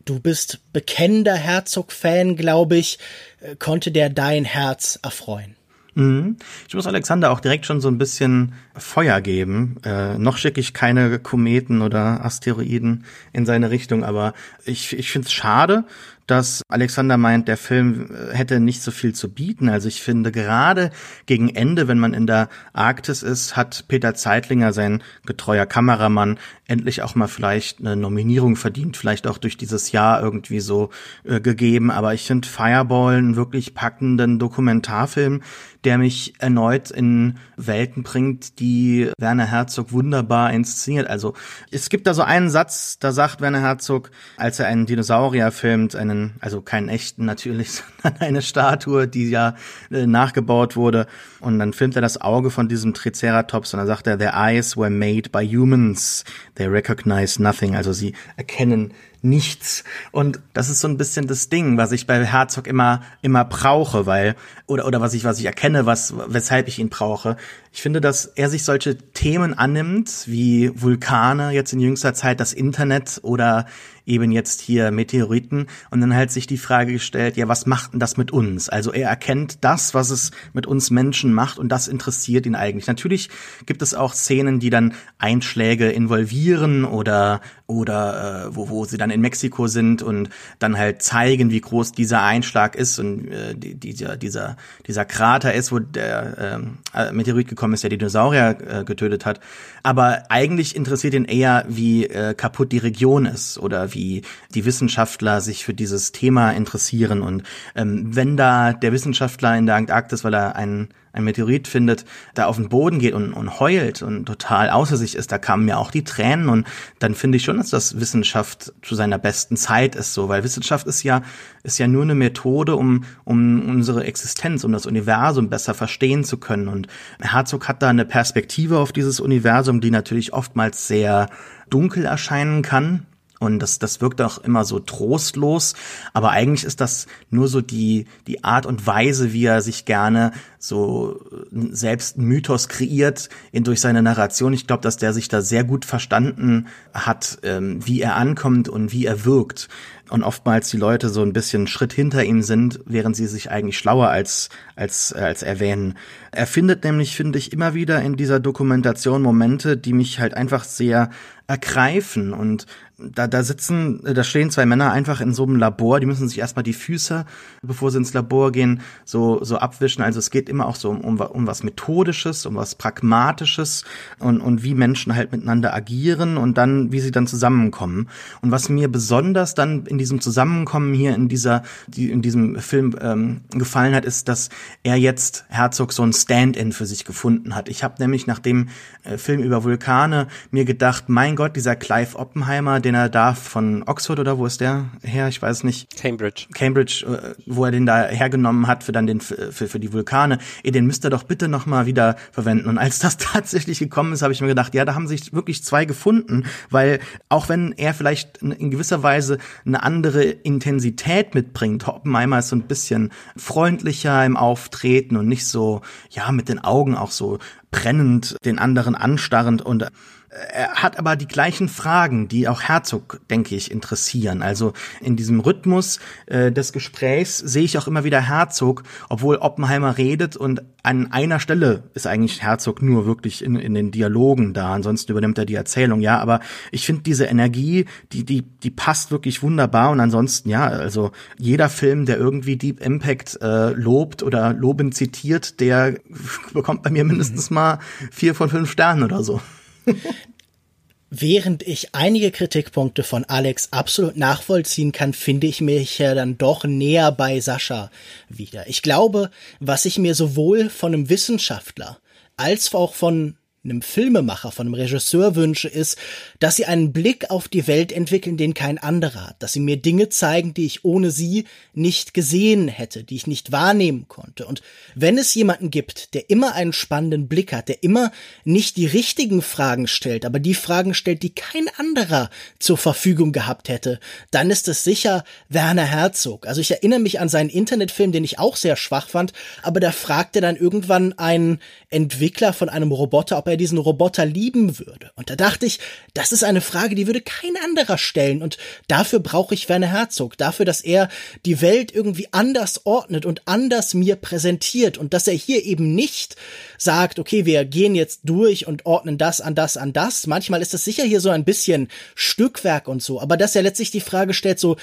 du bist bekennender Herzog-Fan, glaube ich. Äh, konnte der dein Herz erfreuen? Mhm. Ich muss Alexander auch direkt schon so ein bisschen Feuer geben. Äh, noch schicke ich keine Kometen oder Asteroiden in seine Richtung, aber ich, ich finde es schade, dass Alexander meint, der Film äh, hätte nicht so viel zu bieten. Also ich finde gerade gegen Ende, wenn man in der Arktis ist, hat Peter Zeitlinger, sein getreuer Kameramann, endlich auch mal vielleicht eine Nominierung verdient, vielleicht auch durch dieses Jahr irgendwie so äh, gegeben. Aber ich finde Fireball einen wirklich packenden Dokumentarfilm, der mich erneut in Welten bringt, die Werner Herzog wunderbar inszeniert. Also es gibt da so einen Satz, da sagt Werner Herzog, als er einen Dinosaurier filmt, einen, also keinen echten natürlich, sondern eine Statue, die ja äh, nachgebaut wurde. Und dann filmt er das Auge von diesem Triceratops und dann sagt er, their eyes were made by humans, they recognize nothing. Also sie erkennen nichts. Und das ist so ein bisschen das Ding, was ich bei Herzog immer, immer brauche, weil, oder, oder was ich, was ich erkenne, was, weshalb ich ihn brauche. Ich finde, dass er sich solche Themen annimmt, wie Vulkane jetzt in jüngster Zeit, das Internet oder eben jetzt hier Meteoriten und dann halt sich die Frage gestellt, ja, was macht denn das mit uns? Also er erkennt das, was es mit uns Menschen macht und das interessiert ihn eigentlich. Natürlich gibt es auch Szenen, die dann Einschläge involvieren oder oder äh, wo, wo sie dann in Mexiko sind und dann halt zeigen, wie groß dieser Einschlag ist und äh, dieser dieser dieser Krater ist, wo der äh, Meteorit gekommen die Dinosaurier äh, getötet hat. Aber eigentlich interessiert ihn eher, wie äh, kaputt die Region ist oder wie die Wissenschaftler sich für dieses Thema interessieren. Und ähm, wenn da der Wissenschaftler in der Antarktis, weil er einen ein Meteorit findet, da auf den Boden geht und, und heult und total außer sich ist, da kamen mir auch die Tränen. Und dann finde ich schon, dass das Wissenschaft zu seiner besten Zeit ist, so, weil Wissenschaft ist ja, ist ja nur eine Methode, um, um unsere Existenz, um das Universum besser verstehen zu können. Und Herzog hat da eine Perspektive auf dieses Universum, die natürlich oftmals sehr dunkel erscheinen kann, und das, das wirkt auch immer so trostlos. Aber eigentlich ist das nur so die, die Art und Weise, wie er sich gerne so selbst einen Mythos kreiert in, durch seine Narration. Ich glaube, dass der sich da sehr gut verstanden hat, ähm, wie er ankommt und wie er wirkt. Und oftmals die Leute so ein bisschen Schritt hinter ihm sind, während sie sich eigentlich schlauer als, als, als erwähnen. Er findet nämlich, finde ich, immer wieder in dieser Dokumentation Momente, die mich halt einfach sehr ergreifen und da, da sitzen, da stehen zwei Männer einfach in so einem Labor, die müssen sich erstmal die Füße, bevor sie ins Labor gehen, so, so abwischen. Also es geht immer auch so um, um, um was Methodisches, um was Pragmatisches und, und wie Menschen halt miteinander agieren und dann, wie sie dann zusammenkommen. Und was mir besonders dann in diesem Zusammenkommen hier in dieser, die, in diesem Film ähm, gefallen hat, ist, dass er jetzt Herzog so ein Stand-in für sich gefunden hat. Ich habe nämlich nach dem äh, Film über Vulkane mir gedacht, mein Gott, dieser Clive Oppenheimer, den er da von Oxford oder wo ist der her? Ich weiß nicht. Cambridge. Cambridge, äh, wo er den da hergenommen hat für dann den für, für die Vulkane. Ey, den müsst ihr doch bitte noch mal wieder verwenden. Und als das tatsächlich gekommen ist, habe ich mir gedacht, ja, da haben sich wirklich zwei gefunden, weil auch wenn er vielleicht in gewisser Weise eine andere Intensität mitbringt, Oppenheimer ist so ein bisschen freundlicher im Auftreten und nicht so, ja, mit den Augen auch so brennend den anderen anstarrend und er hat aber die gleichen Fragen, die auch Herzog, denke ich, interessieren. Also in diesem Rhythmus äh, des Gesprächs sehe ich auch immer wieder Herzog, obwohl Oppenheimer redet und an einer Stelle ist eigentlich Herzog nur wirklich in, in den Dialogen da. Ansonsten übernimmt er die Erzählung, ja. Aber ich finde diese Energie, die, die, die passt wirklich wunderbar. Und ansonsten, ja, also jeder Film, der irgendwie Deep Impact äh, lobt oder lobend zitiert, der bekommt bei mir mindestens mal vier von fünf Sternen oder so. Während ich einige Kritikpunkte von Alex absolut nachvollziehen kann, finde ich mich ja dann doch näher bei Sascha wieder. Ich glaube, was ich mir sowohl von einem Wissenschaftler als auch von einem Filmemacher, von einem Regisseur wünsche, ist, dass sie einen Blick auf die Welt entwickeln, den kein anderer hat, dass sie mir Dinge zeigen, die ich ohne sie nicht gesehen hätte, die ich nicht wahrnehmen konnte. Und wenn es jemanden gibt, der immer einen spannenden Blick hat, der immer nicht die richtigen Fragen stellt, aber die Fragen stellt, die kein anderer zur Verfügung gehabt hätte, dann ist es sicher Werner Herzog. Also ich erinnere mich an seinen Internetfilm, den ich auch sehr schwach fand, aber da fragte dann irgendwann ein Entwickler von einem Roboter, ob er diesen Roboter lieben würde. Und da dachte ich, das ist eine Frage, die würde kein anderer stellen. Und dafür brauche ich Werner Herzog. Dafür, dass er die Welt irgendwie anders ordnet und anders mir präsentiert. Und dass er hier eben nicht sagt, okay, wir gehen jetzt durch und ordnen das an das an das. Manchmal ist das sicher hier so ein bisschen Stückwerk und so. Aber dass er letztlich die Frage stellt, so,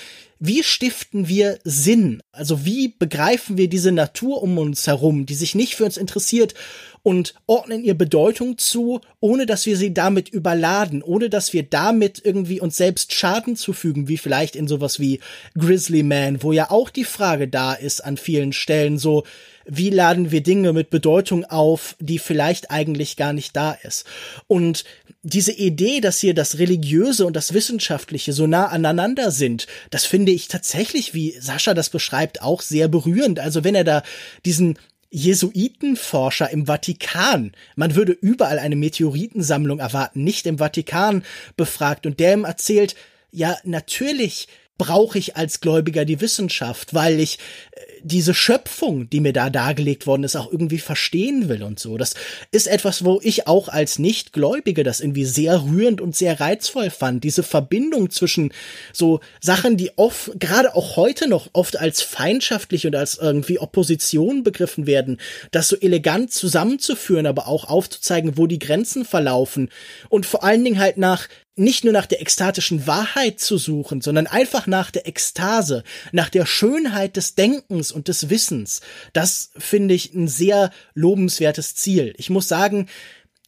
wie stiften wir Sinn? Also wie begreifen wir diese Natur um uns herum, die sich nicht für uns interessiert und ordnen ihr Bedeutung zu, ohne dass wir sie damit überladen, ohne dass wir damit irgendwie uns selbst Schaden zufügen, wie vielleicht in sowas wie Grizzly Man, wo ja auch die Frage da ist an vielen Stellen so, wie laden wir Dinge mit Bedeutung auf, die vielleicht eigentlich gar nicht da ist. Und diese Idee, dass hier das Religiöse und das Wissenschaftliche so nah aneinander sind, das finde ich tatsächlich, wie Sascha das beschreibt, auch sehr berührend. Also wenn er da diesen Jesuitenforscher im Vatikan. Man würde überall eine Meteoritensammlung erwarten, nicht im Vatikan befragt und der ihm erzählt, ja, natürlich brauche ich als Gläubiger die Wissenschaft, weil ich äh, diese Schöpfung, die mir da dargelegt worden ist, auch irgendwie verstehen will und so. Das ist etwas, wo ich auch als Nichtgläubige das irgendwie sehr rührend und sehr reizvoll fand. Diese Verbindung zwischen so Sachen, die oft, gerade auch heute noch oft als feindschaftlich und als irgendwie Opposition begriffen werden, das so elegant zusammenzuführen, aber auch aufzuzeigen, wo die Grenzen verlaufen und vor allen Dingen halt nach nicht nur nach der ekstatischen Wahrheit zu suchen, sondern einfach nach der Ekstase, nach der Schönheit des Denkens und des Wissens. Das finde ich ein sehr lobenswertes Ziel. Ich muss sagen,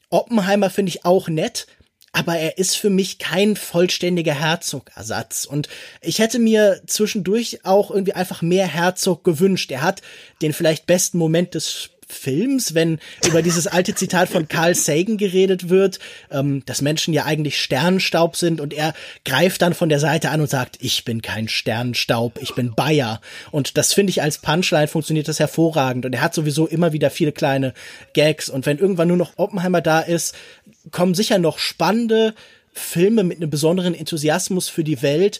Oppenheimer finde ich auch nett, aber er ist für mich kein vollständiger Herzog-Ersatz. Und ich hätte mir zwischendurch auch irgendwie einfach mehr Herzog gewünscht. Er hat den vielleicht besten Moment des Films, wenn über dieses alte Zitat von Carl Sagan geredet wird, ähm, dass Menschen ja eigentlich Sternstaub sind und er greift dann von der Seite an und sagt, ich bin kein Sternstaub, ich bin Bayer. Und das finde ich als Punchline funktioniert das hervorragend und er hat sowieso immer wieder viele kleine Gags und wenn irgendwann nur noch Oppenheimer da ist, kommen sicher noch spannende Filme mit einem besonderen Enthusiasmus für die Welt,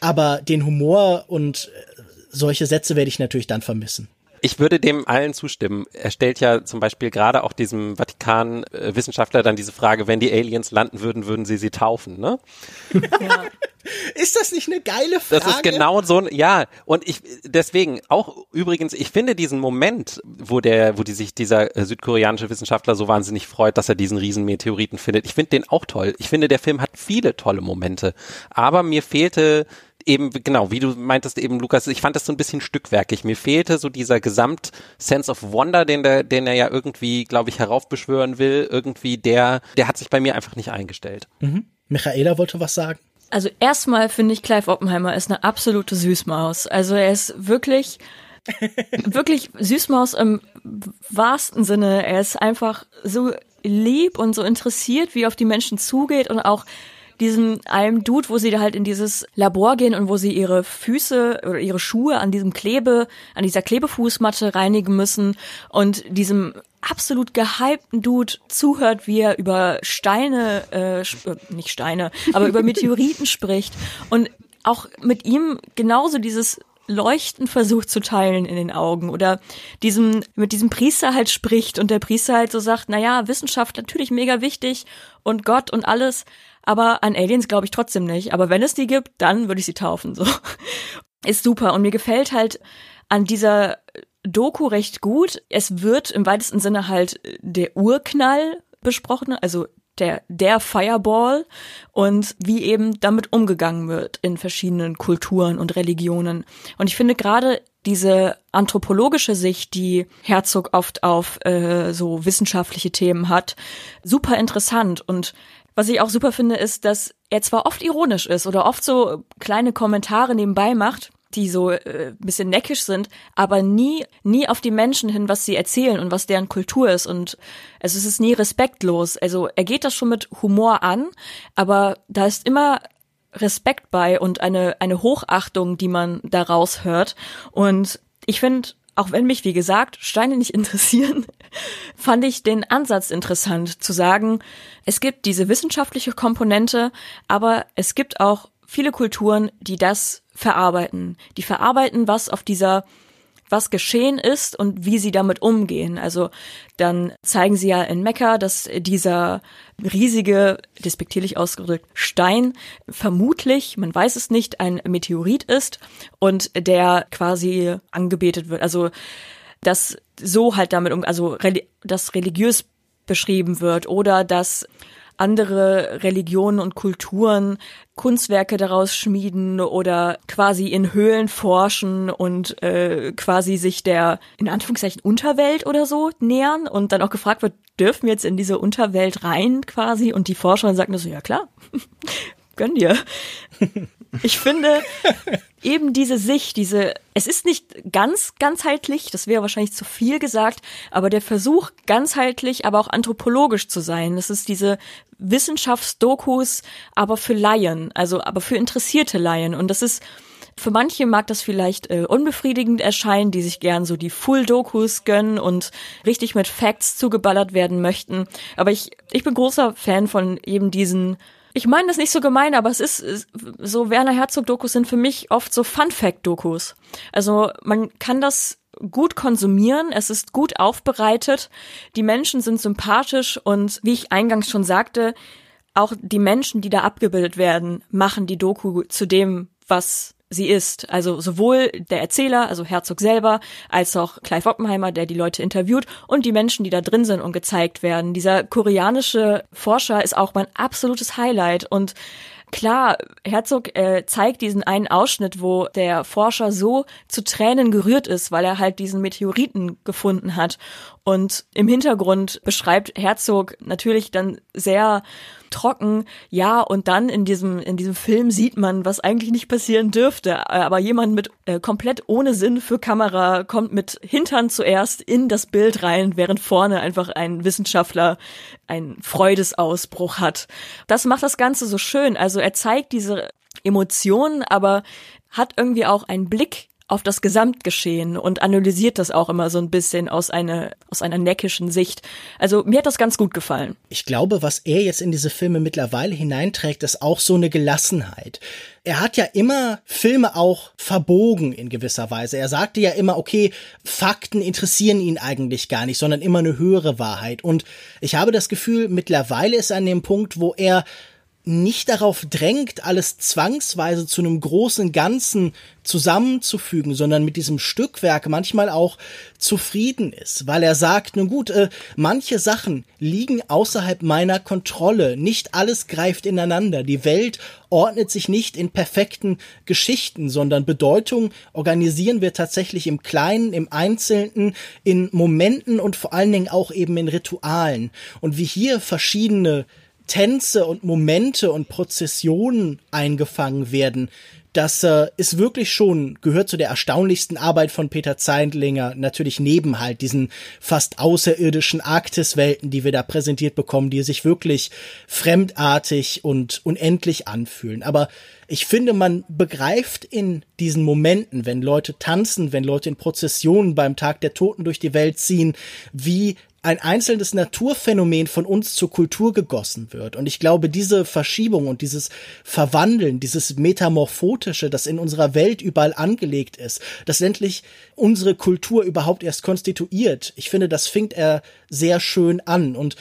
aber den Humor und äh, solche Sätze werde ich natürlich dann vermissen. Ich würde dem allen zustimmen. Er stellt ja zum Beispiel gerade auch diesem Vatikan-Wissenschaftler dann diese Frage, wenn die Aliens landen würden, würden sie sie taufen, ne? Ja. Ist das nicht eine geile Frage? Das ist genau so ein, ja. Und ich, deswegen, auch übrigens, ich finde diesen Moment, wo der, wo die sich dieser äh, südkoreanische Wissenschaftler so wahnsinnig freut, dass er diesen riesen Meteoriten findet. Ich finde den auch toll. Ich finde, der Film hat viele tolle Momente. Aber mir fehlte eben, genau, wie du meintest eben, Lukas, ich fand das so ein bisschen stückwerkig. Mir fehlte so dieser Gesamt-Sense of Wonder, den, der, den er ja irgendwie, glaube ich, heraufbeschwören will. Irgendwie der, der hat sich bei mir einfach nicht eingestellt. Mhm. Michaela wollte was sagen. Also erstmal finde ich Clive Oppenheimer ist eine absolute Süßmaus. Also er ist wirklich, wirklich Süßmaus im wahrsten Sinne. Er ist einfach so lieb und so interessiert, wie er auf die Menschen zugeht und auch diesem einem Dude, wo sie da halt in dieses Labor gehen und wo sie ihre Füße oder ihre Schuhe an diesem Klebe, an dieser Klebefußmatte reinigen müssen und diesem absolut gehypten Dude zuhört, wie er über Steine, äh, äh nicht Steine, aber über Meteoriten spricht und auch mit ihm genauso dieses Leuchten versucht zu teilen in den Augen oder diesem, mit diesem Priester halt spricht und der Priester halt so sagt, na ja, Wissenschaft natürlich mega wichtig und Gott und alles, aber an Aliens glaube ich trotzdem nicht. Aber wenn es die gibt, dann würde ich sie taufen. So ist super und mir gefällt halt an dieser Doku recht gut. Es wird im weitesten Sinne halt der Urknall besprochen, also der, der Fireball und wie eben damit umgegangen wird in verschiedenen Kulturen und Religionen. Und ich finde gerade diese anthropologische Sicht, die Herzog oft auf äh, so wissenschaftliche Themen hat, super interessant. Und was ich auch super finde, ist, dass er zwar oft ironisch ist oder oft so kleine Kommentare nebenbei macht, die so äh, bisschen neckisch sind, aber nie nie auf die Menschen hin, was sie erzählen und was deren Kultur ist und also es ist nie respektlos. Also er geht das schon mit Humor an, aber da ist immer Respekt bei und eine eine Hochachtung, die man daraus hört und ich finde auch wenn mich, wie gesagt, Steine nicht interessieren, fand ich den Ansatz interessant zu sagen, es gibt diese wissenschaftliche Komponente, aber es gibt auch viele Kulturen, die das verarbeiten. Die verarbeiten, was auf dieser was geschehen ist und wie sie damit umgehen. Also dann zeigen sie ja in Mekka, dass dieser riesige, despektierlich ausgedrückt, Stein vermutlich, man weiß es nicht, ein Meteorit ist und der quasi angebetet wird. Also dass so halt damit um, also das religiös beschrieben wird oder dass andere Religionen und Kulturen Kunstwerke daraus schmieden oder quasi in Höhlen forschen und äh, quasi sich der in Anführungszeichen Unterwelt oder so nähern und dann auch gefragt wird, dürfen wir jetzt in diese Unterwelt rein quasi und die Forscherin sagt nur so, ja klar, gönn dir. Ich finde eben diese Sicht, diese, es ist nicht ganz ganzheitlich, das wäre wahrscheinlich zu viel gesagt, aber der Versuch, ganzheitlich, aber auch anthropologisch zu sein, das ist diese Wissenschaftsdokus, aber für Laien, also aber für interessierte Laien. Und das ist, für manche mag das vielleicht äh, unbefriedigend erscheinen, die sich gern so die Full-Dokus gönnen und richtig mit Facts zugeballert werden möchten. Aber ich, ich bin großer Fan von eben diesen Ich meine das nicht so gemein, aber es ist so Werner Herzog Dokus sind für mich oft so Fun Fact Dokus. Also man kann das gut konsumieren, es ist gut aufbereitet, die Menschen sind sympathisch und wie ich eingangs schon sagte, auch die Menschen, die da abgebildet werden, machen die Doku zu dem, was sie ist. Also sowohl der Erzähler, also Herzog selber, als auch Clive Oppenheimer, der die Leute interviewt und die Menschen, die da drin sind und gezeigt werden. Dieser koreanische Forscher ist auch mein absolutes Highlight und Klar, Herzog äh, zeigt diesen einen Ausschnitt, wo der Forscher so zu Tränen gerührt ist, weil er halt diesen Meteoriten gefunden hat. Und im Hintergrund beschreibt Herzog natürlich dann sehr trocken, ja, und dann in diesem, in diesem Film sieht man, was eigentlich nicht passieren dürfte. Aber jemand mit äh, komplett ohne Sinn für Kamera kommt mit Hintern zuerst in das Bild rein, während vorne einfach ein Wissenschaftler einen Freudesausbruch hat. Das macht das Ganze so schön. Also er zeigt diese Emotionen, aber hat irgendwie auch einen Blick auf das Gesamtgeschehen und analysiert das auch immer so ein bisschen aus einer, aus einer neckischen Sicht. Also mir hat das ganz gut gefallen. Ich glaube, was er jetzt in diese Filme mittlerweile hineinträgt, ist auch so eine Gelassenheit. Er hat ja immer Filme auch verbogen in gewisser Weise. Er sagte ja immer, okay, Fakten interessieren ihn eigentlich gar nicht, sondern immer eine höhere Wahrheit. Und ich habe das Gefühl, mittlerweile ist er an dem Punkt, wo er nicht darauf drängt, alles zwangsweise zu einem großen Ganzen zusammenzufügen, sondern mit diesem Stückwerk manchmal auch zufrieden ist, weil er sagt, nun gut, äh, manche Sachen liegen außerhalb meiner Kontrolle, nicht alles greift ineinander, die Welt ordnet sich nicht in perfekten Geschichten, sondern Bedeutung organisieren wir tatsächlich im Kleinen, im Einzelnen, in Momenten und vor allen Dingen auch eben in Ritualen. Und wie hier verschiedene Tänze und Momente und Prozessionen eingefangen werden, das äh, ist wirklich schon, gehört zu der erstaunlichsten Arbeit von Peter Zeindlinger, natürlich neben halt diesen fast außerirdischen Arktiswelten, die wir da präsentiert bekommen, die sich wirklich fremdartig und unendlich anfühlen. Aber ich finde, man begreift in diesen Momenten, wenn Leute tanzen, wenn Leute in Prozessionen beim Tag der Toten durch die Welt ziehen, wie ein einzelnes Naturphänomen von uns zur Kultur gegossen wird. Und ich glaube, diese Verschiebung und dieses Verwandeln, dieses Metamorphotische, das in unserer Welt überall angelegt ist, das endlich unsere Kultur überhaupt erst konstituiert, ich finde, das fängt er sehr schön an. Und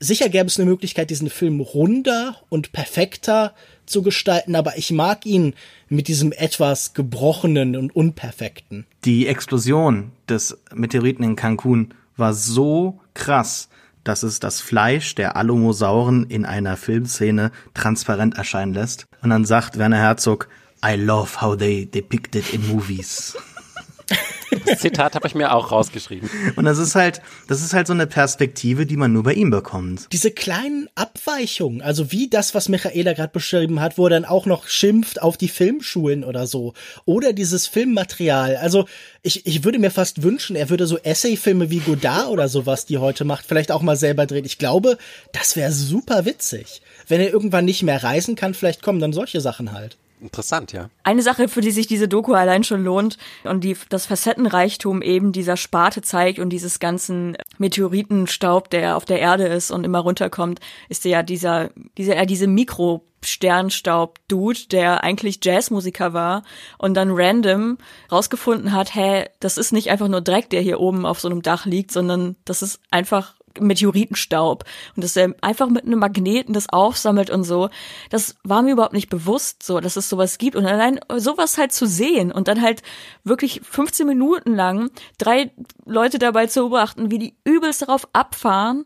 sicher gäbe es eine Möglichkeit, diesen Film runder und perfekter zu gestalten, aber ich mag ihn mit diesem etwas gebrochenen und unperfekten. Die Explosion des Meteoriten in Cancun war so krass, dass es das Fleisch der Alomosauren in einer Filmszene transparent erscheinen lässt. Und dann sagt Werner Herzog, I love how they depict it in movies. Das Zitat habe ich mir auch rausgeschrieben. Und das ist halt, das ist halt so eine Perspektive, die man nur bei ihm bekommt. Diese kleinen Abweichungen, also wie das, was Michaela gerade beschrieben hat, wo er dann auch noch schimpft auf die Filmschulen oder so. Oder dieses Filmmaterial. Also ich, ich würde mir fast wünschen, er würde so Essayfilme wie Godard oder sowas, die heute macht, vielleicht auch mal selber drehen. Ich glaube, das wäre super witzig. Wenn er irgendwann nicht mehr reisen kann, vielleicht kommen dann solche Sachen halt. Interessant, ja. Eine Sache, für die sich diese Doku allein schon lohnt und die das Facettenreichtum eben dieser Sparte zeigt und dieses ganzen Meteoritenstaub, der auf der Erde ist und immer runterkommt, ist ja dieser, dieser, ja, diese Mikro Sternstaub-Dude, der eigentlich Jazzmusiker war und dann random rausgefunden hat, hä, das ist nicht einfach nur Dreck, der hier oben auf so einem Dach liegt, sondern das ist einfach Meteoritenstaub und dass er einfach mit einem Magneten das aufsammelt und so. Das war mir überhaupt nicht bewusst, so, dass es sowas gibt und allein sowas halt zu sehen und dann halt wirklich 15 Minuten lang drei Leute dabei zu beobachten, wie die übelst darauf abfahren,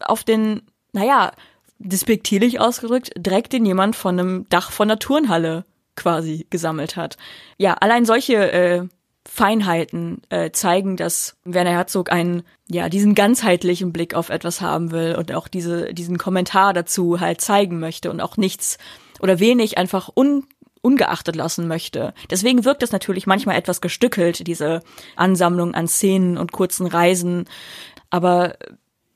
auf den, naja, despektierlich ausgedrückt, Dreck, den jemand von einem Dach von der Turnhalle quasi gesammelt hat. Ja, allein solche äh, Feinheiten äh, zeigen, dass Werner Herzog einen, ja, diesen ganzheitlichen Blick auf etwas haben will und auch diese, diesen Kommentar dazu halt zeigen möchte und auch nichts oder wenig einfach un, ungeachtet lassen möchte. Deswegen wirkt es natürlich manchmal etwas gestückelt, diese Ansammlung an Szenen und kurzen Reisen. Aber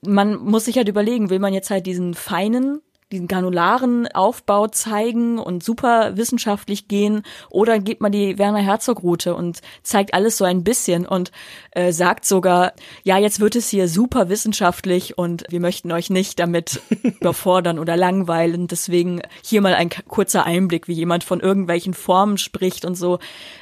man muss sich halt überlegen, will man jetzt halt diesen feinen diesen granularen Aufbau zeigen und super wissenschaftlich gehen oder geht man die Werner Herzog Route und zeigt alles so ein bisschen und äh, sagt sogar, ja, jetzt wird es hier super wissenschaftlich und wir möchten euch nicht damit überfordern oder langweilen. Deswegen hier mal ein kurzer Einblick, wie jemand von irgendwelchen Formen spricht und so.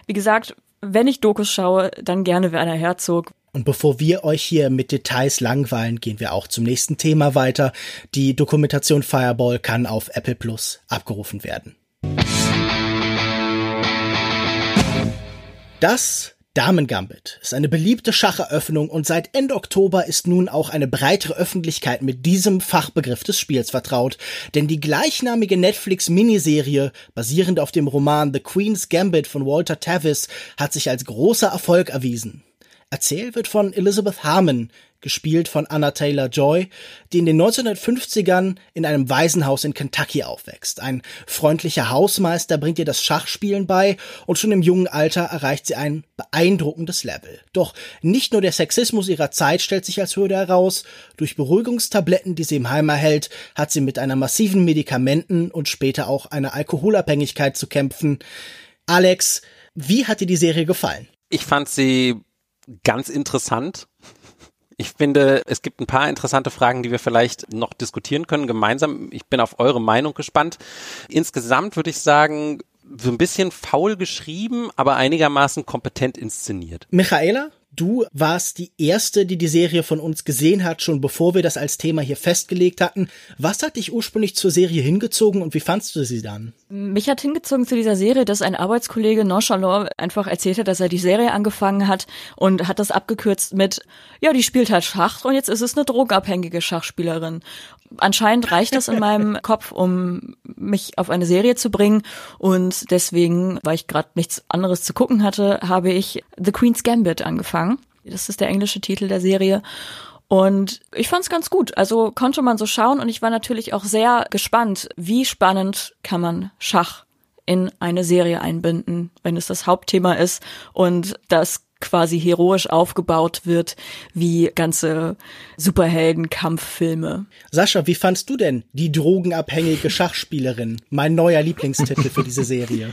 Wie gesagt, wenn ich Dokus schaue, dann gerne Werner Herzog. Und bevor wir euch hier mit Details langweilen, gehen wir auch zum nächsten Thema weiter. Die Dokumentation Fireball kann auf Apple Plus abgerufen werden. Das Damen Gambit ist eine beliebte Schacheröffnung und seit Ende Oktober ist nun auch eine breitere Öffentlichkeit mit diesem Fachbegriff des Spiels vertraut, denn die gleichnamige Netflix-Miniserie, basierend auf dem Roman The Queen's Gambit von Walter Tavis, hat sich als großer Erfolg erwiesen. Erzählt wird von Elizabeth Harmon, gespielt von Anna Taylor Joy, die in den 1950ern in einem Waisenhaus in Kentucky aufwächst. Ein freundlicher Hausmeister bringt ihr das Schachspielen bei und schon im jungen Alter erreicht sie ein beeindruckendes Level. Doch nicht nur der Sexismus ihrer Zeit stellt sich als Hürde heraus, durch Beruhigungstabletten, die sie im Heim erhält, hat sie mit einer massiven Medikamenten und später auch einer Alkoholabhängigkeit zu kämpfen. Alex, wie hat dir die Serie gefallen? Ich fand sie ganz interessant. Ich finde, es gibt ein paar interessante Fragen, die wir vielleicht noch diskutieren können gemeinsam. Ich bin auf eure Meinung gespannt. Insgesamt würde ich sagen, so ein bisschen faul geschrieben, aber einigermaßen kompetent inszeniert. Michaela? Du warst die erste, die die Serie von uns gesehen hat, schon bevor wir das als Thema hier festgelegt hatten. Was hat dich ursprünglich zur Serie hingezogen und wie fandst du sie dann? Mich hat hingezogen zu dieser Serie, dass ein Arbeitskollege nonchalant einfach erzählt hat, dass er die Serie angefangen hat und hat das abgekürzt mit, ja, die spielt halt Schach und jetzt ist es eine drogenabhängige Schachspielerin. Anscheinend reicht das in meinem Kopf, um mich auf eine Serie zu bringen und deswegen, weil ich gerade nichts anderes zu gucken hatte, habe ich The Queen's Gambit angefangen. Das ist der englische Titel der Serie. Und ich fand es ganz gut. Also konnte man so schauen und ich war natürlich auch sehr gespannt, wie spannend kann man Schach in eine Serie einbinden, wenn es das Hauptthema ist und das quasi heroisch aufgebaut wird, wie ganze Superhelden-Kampffilme. Sascha, wie fandst du denn die drogenabhängige Schachspielerin? Mein neuer Lieblingstitel für diese Serie.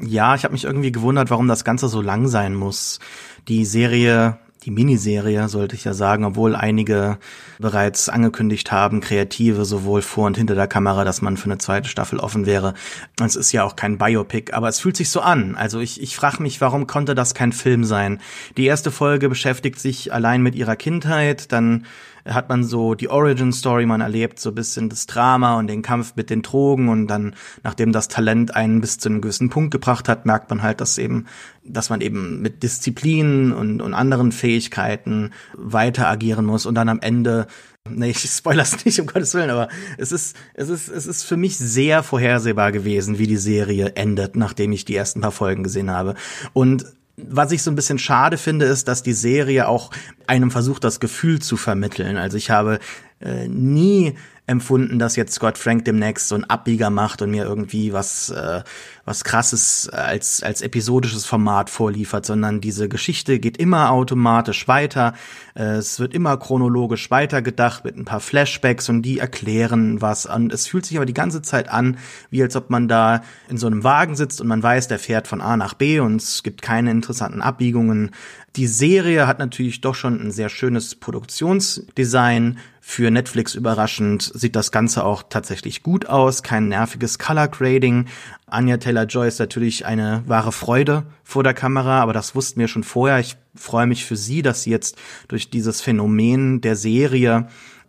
Ja, ich habe mich irgendwie gewundert, warum das Ganze so lang sein muss. Die Serie die Miniserie, sollte ich ja sagen, obwohl einige bereits angekündigt haben, Kreative sowohl vor und hinter der Kamera, dass man für eine zweite Staffel offen wäre. Es ist ja auch kein Biopic, aber es fühlt sich so an. Also ich, ich frage mich, warum konnte das kein Film sein? Die erste Folge beschäftigt sich allein mit ihrer Kindheit, dann hat man so die Origin Story, man erlebt so ein bisschen das Drama und den Kampf mit den Drogen und dann, nachdem das Talent einen bis zu einem gewissen Punkt gebracht hat, merkt man halt, dass eben, dass man eben mit Disziplin und, und anderen Fähigkeiten weiter agieren muss und dann am Ende Nee, ich spoiler's nicht, um Gottes Willen, aber es ist, es ist, es ist für mich sehr vorhersehbar gewesen, wie die Serie endet, nachdem ich die ersten paar Folgen gesehen habe. Und was ich so ein bisschen schade finde, ist, dass die Serie auch einem versucht, das Gefühl zu vermitteln. Also ich habe äh, nie empfunden, dass jetzt Scott Frank demnächst so ein Abbieger macht und mir irgendwie was äh, was krasses als als episodisches Format vorliefert, sondern diese Geschichte geht immer automatisch weiter. Äh, es wird immer chronologisch weitergedacht mit ein paar Flashbacks und die erklären was und es fühlt sich aber die ganze Zeit an, wie als ob man da in so einem Wagen sitzt und man weiß, der fährt von A nach B und es gibt keine interessanten Abbiegungen. Die Serie hat natürlich doch schon ein sehr schönes Produktionsdesign. Für Netflix überraschend sieht das Ganze auch tatsächlich gut aus. Kein nerviges Color Grading. Anya Taylor-Joy ist natürlich eine wahre Freude vor der Kamera, aber das wussten wir schon vorher. Ich freue mich für sie, dass sie jetzt durch dieses Phänomen der Serie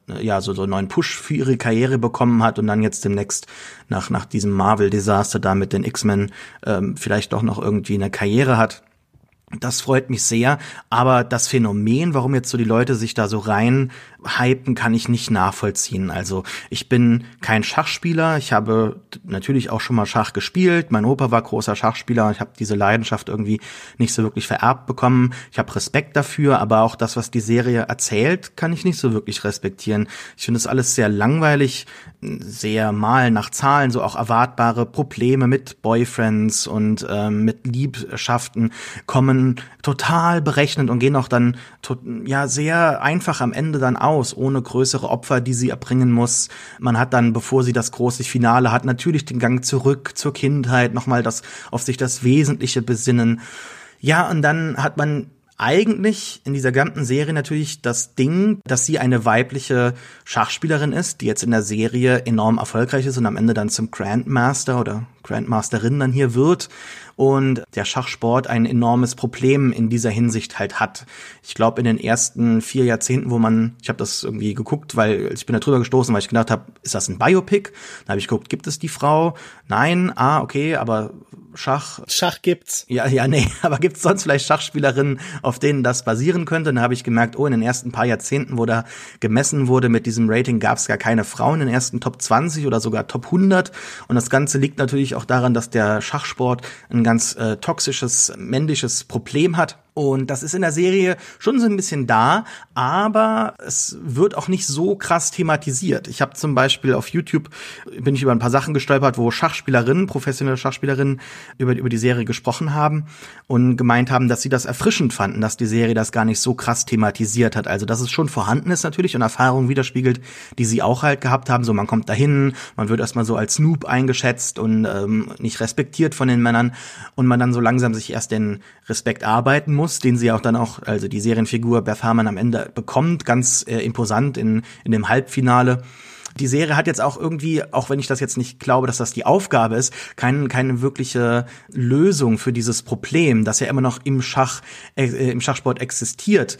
äh, ja, so, so einen neuen Push für ihre Karriere bekommen hat und dann jetzt demnächst nach, nach diesem Marvel-Desaster da mit den X-Men ähm, vielleicht doch noch irgendwie eine Karriere hat. Das freut mich sehr, aber das Phänomen, warum jetzt so die Leute sich da so rein hypen, kann ich nicht nachvollziehen. Also ich bin kein Schachspieler, ich habe natürlich auch schon mal Schach gespielt, mein Opa war großer Schachspieler, ich habe diese Leidenschaft irgendwie nicht so wirklich vererbt bekommen. Ich habe Respekt dafür, aber auch das, was die Serie erzählt, kann ich nicht so wirklich respektieren. Ich finde es alles sehr langweilig, sehr mal nach Zahlen, so auch erwartbare Probleme mit Boyfriends und ähm, mit Liebschaften kommen total berechnend und gehen auch dann ja sehr einfach am Ende dann aus, ohne größere Opfer, die sie erbringen muss. Man hat dann, bevor sie das große Finale hat, natürlich den Gang zurück zur Kindheit, nochmal das auf sich das Wesentliche besinnen. Ja, und dann hat man eigentlich in dieser ganzen Serie natürlich das Ding, dass sie eine weibliche Schachspielerin ist, die jetzt in der Serie enorm erfolgreich ist und am Ende dann zum Grandmaster oder Grandmasterin dann hier wird und der Schachsport ein enormes Problem in dieser Hinsicht halt hat. Ich glaube, in den ersten vier Jahrzehnten, wo man, ich habe das irgendwie geguckt, weil ich bin da drüber gestoßen, weil ich gedacht habe, ist das ein Biopic? Dann habe ich geguckt, gibt es die Frau? Nein, ah, okay, aber Schach. Schach gibt's. Ja, ja, nee, aber gibt's sonst vielleicht Schachspielerinnen, auf denen das basieren könnte? Dann habe ich gemerkt, oh, in den ersten paar Jahrzehnten, wo da gemessen wurde mit diesem Rating, gab's gar keine Frauen in den ersten Top 20 oder sogar Top 100. Und das Ganze liegt natürlich auch daran, dass der Schachsport ein ganz äh, toxisches männliches Problem hat und das ist in der Serie schon so ein bisschen da, aber es wird auch nicht so krass thematisiert. Ich habe zum Beispiel auf YouTube bin ich über ein paar Sachen gestolpert, wo Schachspielerinnen, professionelle Schachspielerinnen über, über die Serie gesprochen haben und gemeint haben, dass sie das erfrischend fanden, dass die Serie das gar nicht so krass thematisiert hat. Also dass es schon vorhanden ist natürlich und Erfahrungen widerspiegelt, die sie auch halt gehabt haben. So man kommt dahin, man wird erstmal so als Noob eingeschätzt und ähm, nicht respektiert von den Männern und man dann so langsam sich erst den Respekt arbeiten muss muss, den sie auch dann auch, also die Serienfigur Beth Harmon am Ende bekommt, ganz äh, imposant in, in dem Halbfinale. Die Serie hat jetzt auch irgendwie, auch wenn ich das jetzt nicht glaube, dass das die Aufgabe ist, kein, keine wirkliche Lösung für dieses Problem, das ja immer noch im Schach, äh, im Schachsport existiert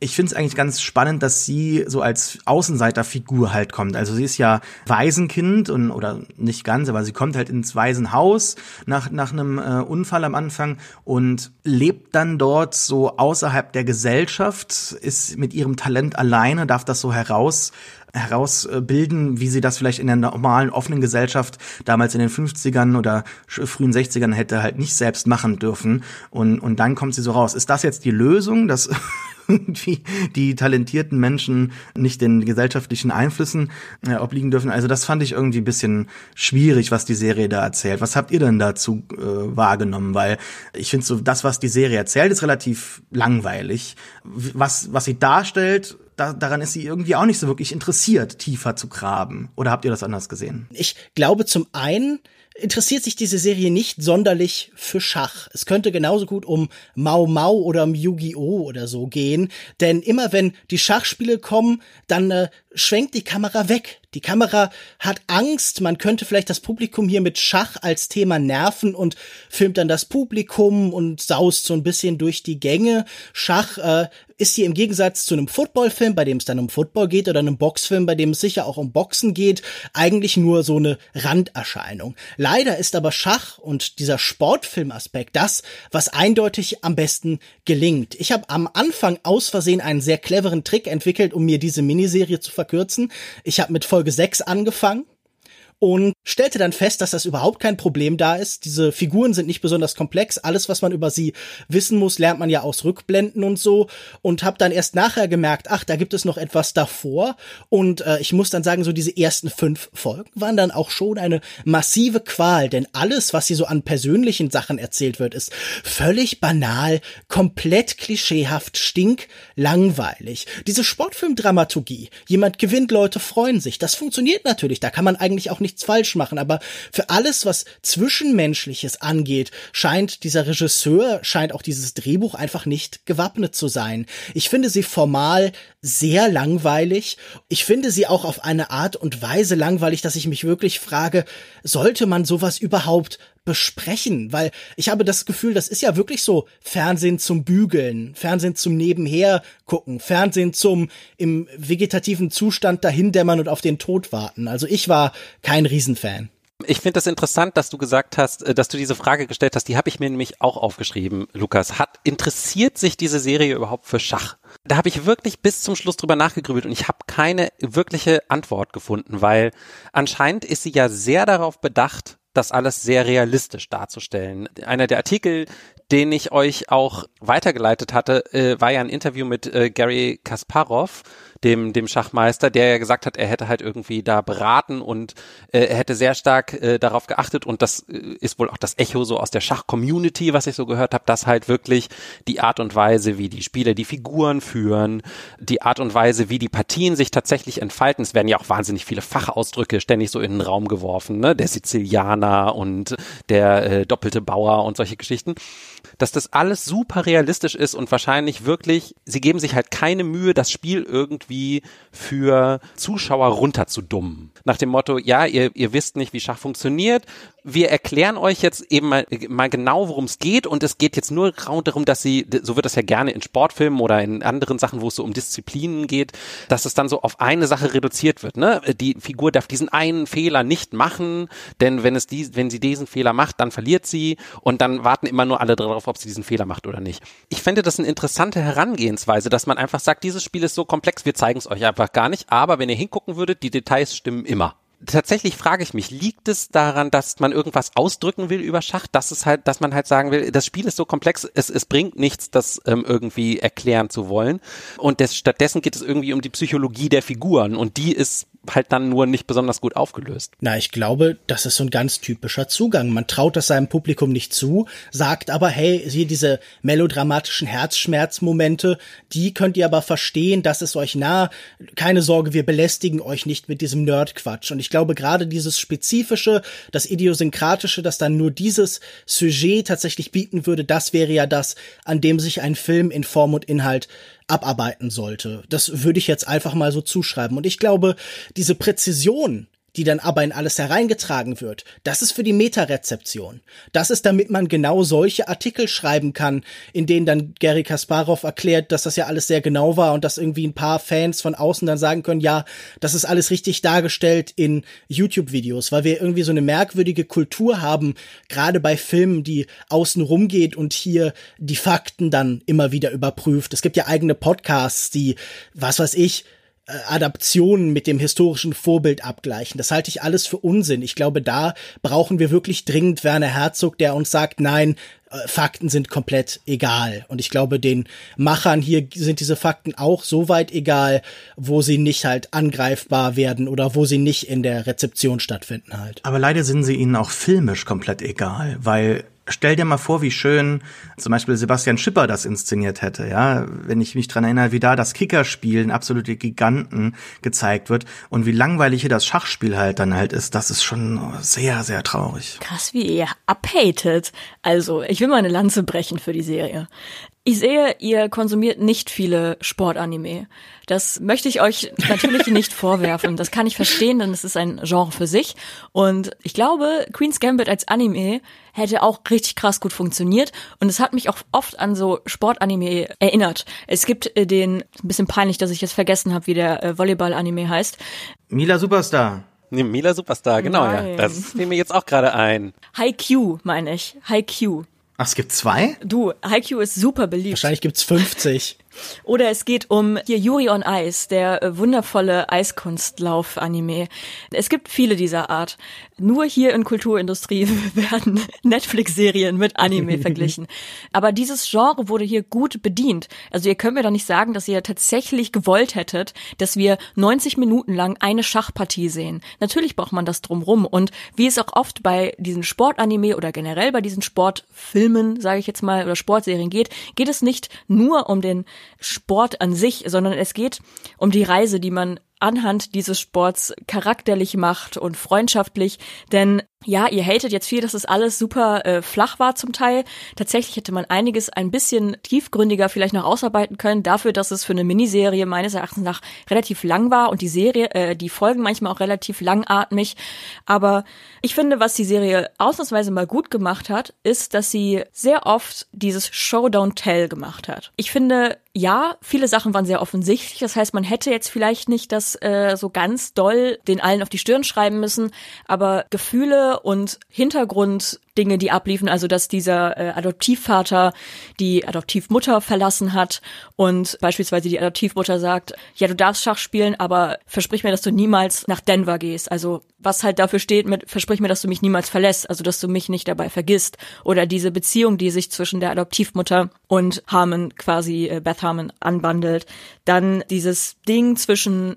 ich finde es eigentlich ganz spannend, dass sie so als Außenseiterfigur halt kommt. Also sie ist ja Waisenkind und oder nicht ganz, aber sie kommt halt ins Waisenhaus nach nach einem äh, Unfall am Anfang und lebt dann dort so außerhalb der Gesellschaft, ist mit ihrem Talent alleine, darf das so heraus herausbilden, wie sie das vielleicht in der normalen offenen Gesellschaft damals in den 50ern oder frühen 60ern hätte halt nicht selbst machen dürfen und und dann kommt sie so raus. Ist das jetzt die Lösung, dass irgendwie die talentierten Menschen nicht den gesellschaftlichen Einflüssen äh, obliegen dürfen. Also das fand ich irgendwie bisschen schwierig, was die Serie da erzählt. Was habt ihr denn dazu äh, wahrgenommen? Weil ich finde so, das, was die Serie erzählt, ist relativ langweilig. Was, was sie darstellt, da, daran ist sie irgendwie auch nicht so wirklich interessiert, tiefer zu graben. Oder habt ihr das anders gesehen? Ich glaube zum einen, interessiert sich diese Serie nicht sonderlich für Schach. Es könnte genauso gut um Mau Mau oder um Yu-Gi-Oh! oder so gehen, denn immer wenn die Schachspiele kommen, dann äh, schwenkt die Kamera weg. Die Kamera hat Angst, man könnte vielleicht das Publikum hier mit Schach als Thema nerven und filmt dann das Publikum und saust so ein bisschen durch die Gänge. Schach äh, ist hier im Gegensatz zu einem Footballfilm, bei dem es dann um Football geht, oder einem Boxfilm, bei dem es sicher auch um Boxen geht, eigentlich nur so eine Randerscheinung. Leider ist aber Schach und dieser Sportfilmaspekt das, was eindeutig am besten gelingt. Ich habe am Anfang aus Versehen einen sehr cleveren Trick entwickelt, um mir diese Miniserie zu verkürzen. Ich habe mit Folge 6 angefangen und stellte dann fest, dass das überhaupt kein Problem da ist. Diese Figuren sind nicht besonders komplex. Alles, was man über sie wissen muss, lernt man ja aus Rückblenden und so. Und habe dann erst nachher gemerkt, ach, da gibt es noch etwas davor. Und äh, ich muss dann sagen, so diese ersten fünf Folgen waren dann auch schon eine massive Qual, denn alles, was hier so an persönlichen Sachen erzählt wird, ist völlig banal, komplett klischeehaft, stinklangweilig. Diese Sportfilmdramaturgie, jemand gewinnt, Leute freuen sich, das funktioniert natürlich. Da kann man eigentlich auch nicht nichts falsch machen, aber für alles, was Zwischenmenschliches angeht, scheint dieser Regisseur, scheint auch dieses Drehbuch einfach nicht gewappnet zu sein. Ich finde sie formal sehr langweilig. Ich finde sie auch auf eine Art und Weise langweilig, dass ich mich wirklich frage, sollte man sowas überhaupt besprechen, weil ich habe das Gefühl, das ist ja wirklich so Fernsehen zum Bügeln, Fernsehen zum Nebenher gucken, Fernsehen zum im vegetativen Zustand dahindämmern und auf den Tod warten. Also ich war kein Riesenfan. Ich finde das interessant, dass du gesagt hast, äh, dass du diese Frage gestellt hast. Die habe ich mir nämlich auch aufgeschrieben, Lukas. Hat interessiert sich diese Serie überhaupt für Schach? Da habe ich wirklich bis zum Schluss drüber nachgegrübelt und ich habe keine wirkliche Antwort gefunden, weil anscheinend ist sie ja sehr darauf bedacht, das alles sehr realistisch darzustellen. Einer der Artikel, den ich euch auch weitergeleitet hatte, äh, war ja ein Interview mit äh, Gary Kasparov, dem, dem Schachmeister, der ja gesagt hat, er hätte halt irgendwie da beraten und äh, er hätte sehr stark äh, darauf geachtet und das äh, ist wohl auch das Echo so aus der Schach-Community, was ich so gehört habe, dass halt wirklich die Art und Weise, wie die Spieler die Figuren führen, die Art und Weise, wie die Partien sich tatsächlich entfalten, es werden ja auch wahnsinnig viele Fachausdrücke ständig so in den Raum geworfen, ne? der Sizilianer und der äh, doppelte Bauer und solche Geschichten dass das alles super realistisch ist und wahrscheinlich wirklich, sie geben sich halt keine Mühe, das Spiel irgendwie für Zuschauer runterzudummen. Nach dem Motto, ja, ihr, ihr wisst nicht, wie Schach funktioniert, wir erklären euch jetzt eben mal, mal genau, worum es geht und es geht jetzt nur darum, dass sie, so wird das ja gerne in Sportfilmen oder in anderen Sachen, wo es so um Disziplinen geht, dass es dann so auf eine Sache reduziert wird. Ne? Die Figur darf diesen einen Fehler nicht machen, denn wenn es die, wenn sie diesen Fehler macht, dann verliert sie und dann warten immer nur alle darauf, ob sie diesen Fehler macht oder nicht. Ich fände das eine interessante Herangehensweise, dass man einfach sagt, dieses Spiel ist so komplex, wir zeigen es euch einfach gar nicht, aber wenn ihr hingucken würdet, die Details stimmen immer tatsächlich frage ich mich, liegt es daran, dass man irgendwas ausdrücken will über Schach, dass es halt, dass man halt sagen will, das Spiel ist so komplex, es, es bringt nichts, das ähm, irgendwie erklären zu wollen. Und des, stattdessen geht es irgendwie um die Psychologie der Figuren und die ist halt dann nur nicht besonders gut aufgelöst. Na, ich glaube, das ist so ein ganz typischer Zugang. Man traut das seinem Publikum nicht zu, sagt aber, hey, hier diese melodramatischen Herzschmerzmomente, die könnt ihr aber verstehen, das ist euch nah. Keine Sorge, wir belästigen euch nicht mit diesem Nerdquatsch. Und ich glaube, gerade dieses spezifische, das idiosynkratische, das dann nur dieses Sujet tatsächlich bieten würde, das wäre ja das, an dem sich ein Film in Form und Inhalt abarbeiten sollte. Das würde ich jetzt einfach mal so zuschreiben. Und ich glaube, diese Präzision, die dann aber in alles hereingetragen wird. Das ist für die Metarezeption. Das ist, damit man genau solche Artikel schreiben kann, in denen dann Gary Kasparov erklärt, dass das ja alles sehr genau war und dass irgendwie ein paar Fans von außen dann sagen können, ja, das ist alles richtig dargestellt in YouTube-Videos, weil wir irgendwie so eine merkwürdige Kultur haben, gerade bei Filmen, die außen rumgeht und hier die Fakten dann immer wieder überprüft. Es gibt ja eigene Podcasts, die, was weiß ich, Adaptionen mit dem historischen Vorbild abgleichen. Das halte ich alles für Unsinn. Ich glaube, da brauchen wir wirklich dringend Werner Herzog, der uns sagt, nein, äh, Fakten sind komplett egal. Und ich glaube, den Machern hier sind diese Fakten auch so weit egal, wo sie nicht halt angreifbar werden oder wo sie nicht in der Rezeption stattfinden halt. Aber leider sind sie ihnen auch filmisch komplett egal, weil stell dir mal vor, wie schön zum Beispiel Sebastian Schipper das inszeniert hätte, ja. Wenn ich mich dran erinnere, wie da das Kickerspiel, ein absolute Giganten gezeigt wird und wie langweilig hier das Schachspiel halt dann halt ist, das ist schon sehr, sehr traurig. Krass, wie ihr abhatet. Also, ich will mal eine Lanze brechen für die Serie. Ich sehe, ihr konsumiert nicht viele Sportanime. Das möchte ich euch natürlich nicht vorwerfen. Das kann ich verstehen, denn es ist ein Genre für sich. Und ich glaube, Queen's Gambit als Anime hätte auch richtig krass gut funktioniert. Und es hat mich auch oft an so Sportanime erinnert. Es gibt äh, den, ein bisschen peinlich, dass ich jetzt vergessen habe, wie der äh, Volleyball-Anime heißt. Mila Superstar. Nee, Mila Superstar, genau, Nein. ja. Das fiel mir jetzt auch gerade ein. Haikyuu, meine ich. Haikyuu. Ach, es gibt zwei? Du, Haikyuu ist super beliebt. Wahrscheinlich gibt's 50. Oder es geht um hier Yuri on Ice, der äh, wundervolle Eiskunstlauf-Anime. Es gibt viele dieser Art. Nur hier in Kulturindustrie werden Netflix-Serien mit Anime verglichen. Aber dieses Genre wurde hier gut bedient. Also ihr könnt mir doch nicht sagen, dass ihr tatsächlich gewollt hättet, dass wir 90 Minuten lang eine Schachpartie sehen. Natürlich braucht man das drumrum. Und wie es auch oft bei diesen Sportanime oder generell bei diesen Sportfilmen, sage ich jetzt mal, oder Sportserien geht, geht es nicht nur um den Sport an sich, sondern es geht um die Reise, die man anhand dieses Sports charakterlich macht und freundschaftlich. Denn ja, ihr hatet jetzt viel, dass es alles super äh, flach war zum Teil. Tatsächlich hätte man einiges ein bisschen tiefgründiger vielleicht noch ausarbeiten können, dafür, dass es für eine Miniserie meines Erachtens nach relativ lang war und die Serie, äh, die Folgen manchmal auch relativ langatmig. Aber ich finde, was die Serie ausnahmsweise mal gut gemacht hat, ist, dass sie sehr oft dieses Show Don't Tell gemacht hat. Ich finde, ja, viele Sachen waren sehr offensichtlich. Das heißt, man hätte jetzt vielleicht nicht das äh, so ganz doll den allen auf die Stirn schreiben müssen, aber Gefühle Und Hintergrunddinge, die abliefen, also dass dieser äh, Adoptivvater die Adoptivmutter verlassen hat und beispielsweise die Adoptivmutter sagt, ja, du darfst Schach spielen, aber versprich mir, dass du niemals nach Denver gehst. Also was halt dafür steht mit, versprich mir, dass du mich niemals verlässt, also dass du mich nicht dabei vergisst. Oder diese Beziehung, die sich zwischen der Adoptivmutter und Harmon quasi, äh, Beth Harmon anbandelt. Dann dieses Ding zwischen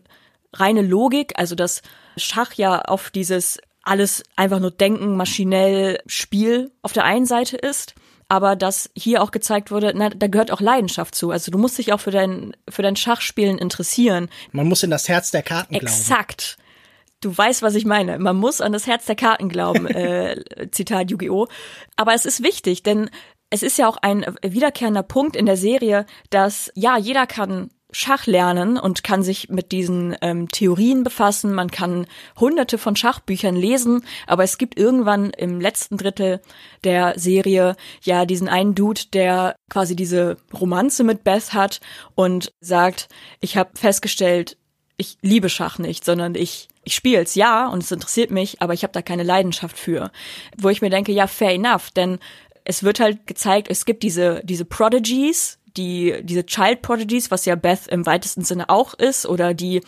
reine Logik, also dass Schach ja auf dieses alles einfach nur denken, maschinell Spiel auf der einen Seite ist, aber dass hier auch gezeigt wurde, na, da gehört auch Leidenschaft zu. Also du musst dich auch für dein, für dein Schachspielen interessieren. Man muss in das Herz der Karten glauben. Exakt. Du weißt, was ich meine. Man muss an das Herz der Karten glauben, äh, Zitat Yu-Gi-Oh! Aber es ist wichtig, denn es ist ja auch ein wiederkehrender Punkt in der Serie, dass ja, jeder kann Schach lernen und kann sich mit diesen ähm, Theorien befassen. Man kann hunderte von Schachbüchern lesen, aber es gibt irgendwann im letzten Drittel der Serie ja diesen einen Dude, der quasi diese Romanze mit Beth hat und sagt, ich habe festgestellt, ich liebe Schach nicht, sondern ich ich spiele es ja und es interessiert mich, aber ich habe da keine Leidenschaft für. Wo ich mir denke, ja, fair enough, denn es wird halt gezeigt, es gibt diese diese Prodigies, die, diese Child Prodigies, was ja Beth im weitesten Sinne auch ist, oder die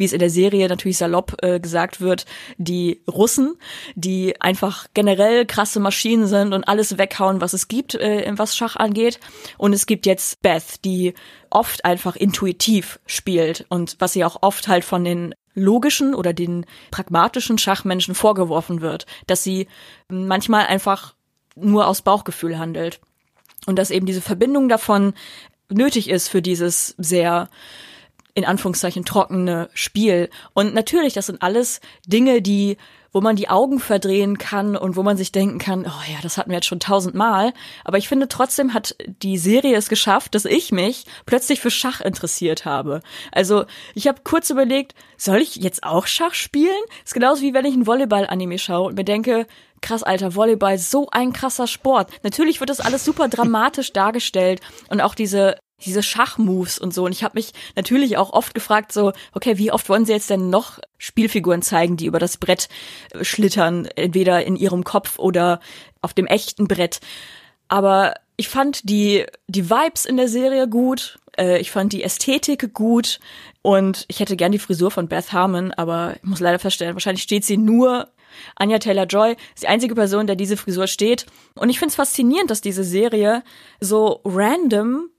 wie es in der Serie natürlich salopp äh, gesagt wird, die Russen, die einfach generell krasse Maschinen sind und alles weghauen, was es gibt, äh, was Schach angeht. Und es gibt jetzt Beth, die oft einfach intuitiv spielt und was sie auch oft halt von den logischen oder den pragmatischen Schachmenschen vorgeworfen wird, dass sie manchmal einfach nur aus Bauchgefühl handelt. Und dass eben diese Verbindung davon nötig ist für dieses sehr in Anführungszeichen trockene Spiel. Und natürlich, das sind alles Dinge, die, wo man die Augen verdrehen kann und wo man sich denken kann, oh ja, das hatten wir jetzt schon tausendmal. Aber ich finde trotzdem hat die Serie es geschafft, dass ich mich plötzlich für Schach interessiert habe. Also ich habe kurz überlegt, soll ich jetzt auch Schach spielen? ist genauso wie wenn ich ein Volleyball-Anime schaue und mir denke, krass, alter, Volleyball, so ein krasser Sport. Natürlich wird das alles super dramatisch dargestellt und auch diese diese Schachmoves und so. Und ich habe mich natürlich auch oft gefragt, so, okay, wie oft wollen sie jetzt denn noch Spielfiguren zeigen, die über das Brett äh, schlittern, entweder in ihrem Kopf oder auf dem echten Brett. Aber ich fand die, die Vibes in der Serie gut. Äh, ich fand die Ästhetik gut. Und ich hätte gern die Frisur von Beth Harmon, aber ich muss leider feststellen, wahrscheinlich steht sie nur Anja Taylor-Joy ist die einzige Person, der diese Frisur steht. Und ich finde es faszinierend, dass diese Serie so random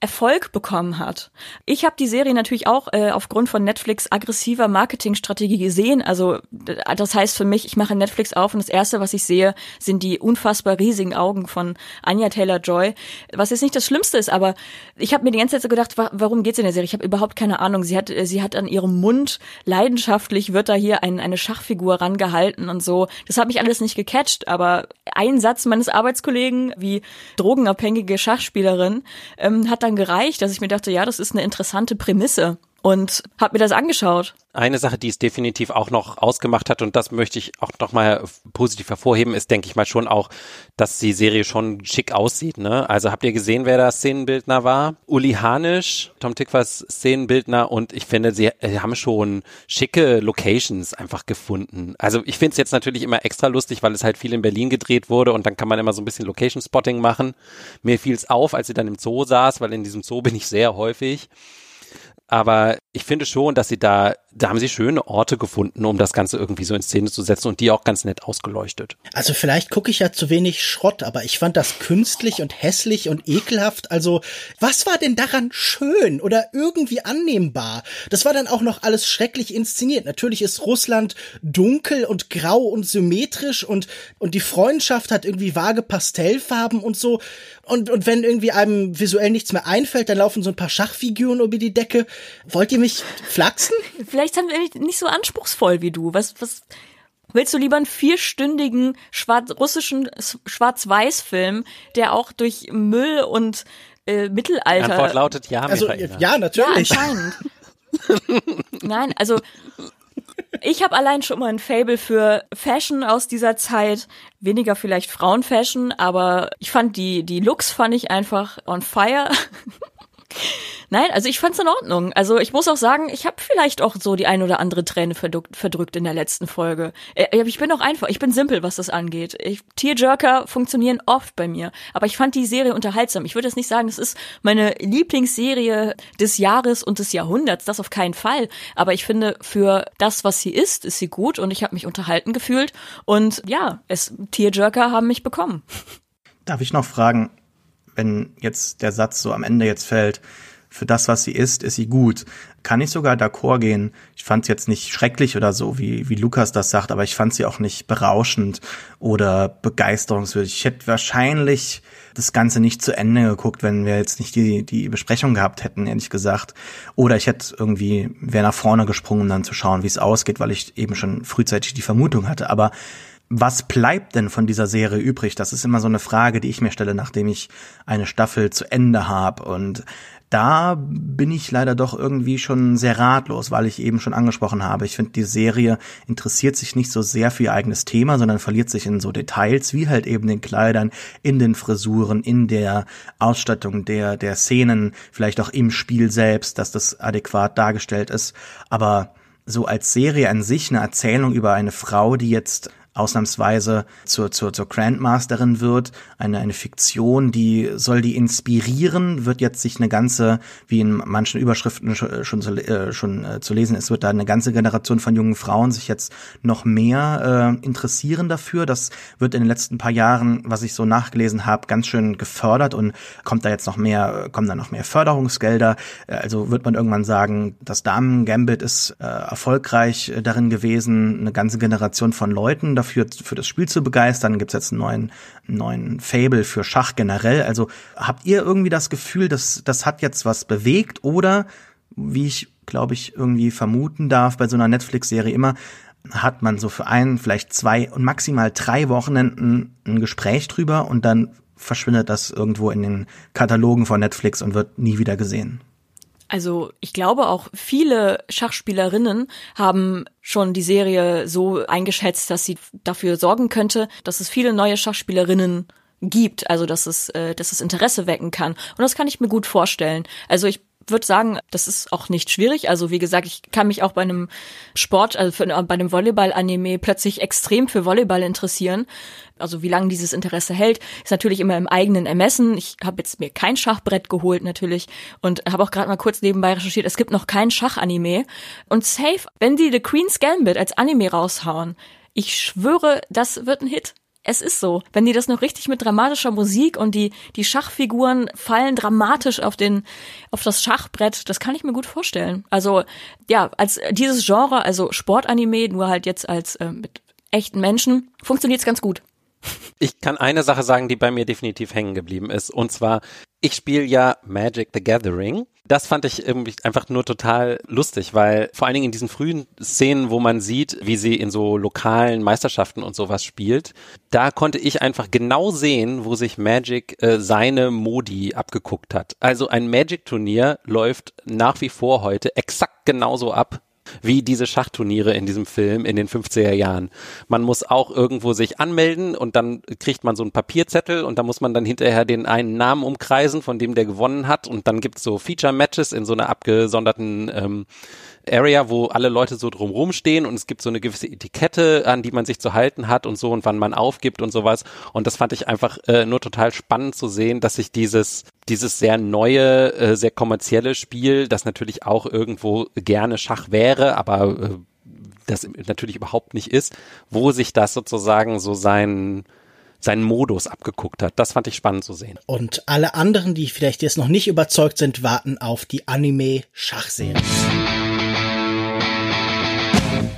Erfolg bekommen hat. Ich habe die Serie natürlich auch äh, aufgrund von Netflix aggressiver Marketingstrategie gesehen. Also das heißt für mich, ich mache Netflix auf und das erste, was ich sehe, sind die unfassbar riesigen Augen von Anya Taylor Joy. Was jetzt nicht das Schlimmste ist, aber ich habe mir die ganze Zeit so gedacht, wa warum geht's in der Serie? Ich habe überhaupt keine Ahnung. Sie hat äh, sie hat an ihrem Mund leidenschaftlich wird da hier ein, eine Schachfigur rangehalten und so. Das hat mich alles nicht gecatcht, aber ein Satz meines Arbeitskollegen wie drogenabhängige Schachspielerin ähm, hat da dann gereicht, dass ich mir dachte, ja, das ist eine interessante Prämisse und habe mir das angeschaut. Eine Sache, die es definitiv auch noch ausgemacht hat und das möchte ich auch noch mal positiv hervorheben, ist, denke ich mal schon auch, dass die Serie schon schick aussieht. Ne? Also habt ihr gesehen, wer da Szenenbildner war? Uli Hanisch, Tom Tick war Szenenbildner und ich finde, sie haben schon schicke Locations einfach gefunden. Also ich finde es jetzt natürlich immer extra lustig, weil es halt viel in Berlin gedreht wurde und dann kann man immer so ein bisschen Location-Spotting machen. Mir fiel es auf, als sie dann im Zoo saß, weil in diesem Zoo bin ich sehr häufig. Aber ich finde schon, dass sie da, da haben sie schöne Orte gefunden, um das Ganze irgendwie so in Szene zu setzen und die auch ganz nett ausgeleuchtet. Also vielleicht gucke ich ja zu wenig Schrott, aber ich fand das künstlich und hässlich und ekelhaft. Also was war denn daran schön oder irgendwie annehmbar? Das war dann auch noch alles schrecklich inszeniert. Natürlich ist Russland dunkel und grau und symmetrisch und, und die Freundschaft hat irgendwie vage Pastellfarben und so. Und, und wenn irgendwie einem visuell nichts mehr einfällt, dann laufen so ein paar Schachfiguren über die Decke. Wollt ihr mich flachsen? Vielleicht sind wir nicht so anspruchsvoll wie du. Was, was, Willst du lieber einen vierstündigen schwarz russischen Schwarz-Weiß-Film, der auch durch Müll und äh, Mittelalter. Die Antwort lautet ja, also, Ja, natürlich. Ja, anscheinend. Nein, also ich habe allein schon mal ein Fable für Fashion aus dieser Zeit. Weniger vielleicht Frauenfashion, aber ich fand die, die Looks fand ich einfach on fire. Nein, also ich fand's in Ordnung. Also ich muss auch sagen, ich habe vielleicht auch so die ein oder andere Träne verdrückt, in der letzten Folge. Äh, ich bin auch einfach, ich bin simpel, was das angeht. Ich, Tearjerker funktionieren oft bei mir, aber ich fand die Serie unterhaltsam. Ich würde jetzt nicht sagen, das ist meine Lieblingsserie des Jahres und des Jahrhunderts, das auf keinen Fall. Aber ich finde, für das, was sie ist, ist sie gut und ich habe mich unterhalten gefühlt. Und ja, es Tearjerker haben mich bekommen. Darf ich noch fragen, wenn jetzt der Satz so am Ende jetzt fällt, für das, was sie ist, ist sie gut. Kann ich sogar d'accord gehen. Ich fand sie jetzt nicht schrecklich oder so, wie, wie Lukas das sagt, aber ich fand sie auch nicht berauschend oder begeisterungswürdig. Ich hätte wahrscheinlich das Ganze nicht zu Ende geguckt, wenn wir jetzt nicht die, die Besprechung gehabt hätten, ehrlich gesagt. Oder ich hätte irgendwie, wäre nach vorne gesprungen, um dann zu schauen, wie es ausgeht, weil ich eben schon frühzeitig die Vermutung hatte. Aber was bleibt denn von dieser Serie übrig? Das ist immer so eine Frage, die ich mir stelle, nachdem ich eine Staffel zu Ende habe. Und da bin ich leider doch irgendwie schon sehr ratlos, weil ich eben schon angesprochen habe. Ich finde, die Serie interessiert sich nicht so sehr für ihr eigenes Thema, sondern verliert sich in so Details, wie halt eben den Kleidern, in den Frisuren, in der Ausstattung der, der Szenen, vielleicht auch im Spiel selbst, dass das adäquat dargestellt ist. Aber so als Serie an sich eine Erzählung über eine Frau, die jetzt ausnahmsweise zur, zur, zur Grandmasterin wird. Eine, eine Fiktion, die soll die inspirieren, wird jetzt sich eine ganze, wie in manchen Überschriften schon, schon, zu, äh, schon äh, zu lesen ist, wird da eine ganze Generation von jungen Frauen sich jetzt noch mehr äh, interessieren dafür. Das wird in den letzten paar Jahren, was ich so nachgelesen habe, ganz schön gefördert und kommt da jetzt noch mehr, kommen da noch mehr Förderungsgelder. Äh, also wird man irgendwann sagen, das Damen Gambit ist äh, erfolgreich äh, darin gewesen, eine ganze Generation von Leuten dafür, für das Spiel zu begeistern. Gibt es jetzt einen neuen, neuen Fable für Schach generell. Also habt ihr irgendwie das Gefühl, dass das hat jetzt was bewegt oder wie ich glaube ich irgendwie vermuten darf bei so einer Netflix-Serie immer, hat man so für einen, vielleicht zwei und maximal drei Wochenenden ein Gespräch drüber und dann verschwindet das irgendwo in den Katalogen von Netflix und wird nie wieder gesehen. Also ich glaube auch viele Schachspielerinnen haben schon die Serie so eingeschätzt, dass sie dafür sorgen könnte, dass es viele neue Schachspielerinnen gibt, also dass es, äh, dass es Interesse wecken kann. Und das kann ich mir gut vorstellen. Also ich würde sagen, das ist auch nicht schwierig. Also wie gesagt, ich kann mich auch bei einem Sport, also für, bei einem Volleyball-Anime plötzlich extrem für Volleyball interessieren. Also wie lange dieses Interesse hält, ist natürlich immer im eigenen Ermessen. Ich habe jetzt mir kein Schachbrett geholt natürlich und habe auch gerade mal kurz nebenbei recherchiert. Es gibt noch kein Schachanime und safe, wenn die The Queen's Gambit als Anime raushauen, ich schwöre, das wird ein Hit es ist so. Wenn die das noch richtig mit dramatischer Musik und die, die Schachfiguren fallen dramatisch auf den, auf das Schachbrett, das kann ich mir gut vorstellen. Also, ja, als dieses Genre, also Sportanime, nur halt jetzt als äh, mit echten Menschen, funktioniert es ganz gut. Ich kann eine Sache sagen, die bei mir definitiv hängen geblieben ist. Und zwar, ich spiele ja Magic the Gathering das fand ich irgendwie einfach nur total lustig, weil vor allen Dingen in diesen frühen Szenen, wo man sieht, wie sie in so lokalen Meisterschaften und sowas spielt, da konnte ich einfach genau sehen, wo sich Magic äh, seine Modi abgeguckt hat. Also ein Magic-Turnier läuft nach wie vor heute exakt genauso ab, wie diese Schachturniere in diesem Film in den 50er Jahren. Man muss auch irgendwo sich anmelden und dann kriegt man so einen Papierzettel und da muss man dann hinterher den einen Namen umkreisen, von dem der gewonnen hat und dann gibt's so Feature-Matches in so einer abgesonderten ähm, Area, wo alle Leute so drumrum stehen und es gibt so eine gewisse Etikette, an die man sich zu halten hat und so und wann man aufgibt und sowas. Und das fand ich einfach äh, nur total spannend zu sehen, dass sich dieses dieses sehr neue, äh, sehr kommerzielle Spiel, das natürlich auch irgendwo gerne Schach wäre, aber äh, das natürlich überhaupt nicht ist, wo sich das sozusagen so sein seinen Modus abgeguckt hat. Das fand ich spannend zu sehen. Und alle anderen, die vielleicht jetzt noch nicht überzeugt sind, warten auf die Anime-Schachserie.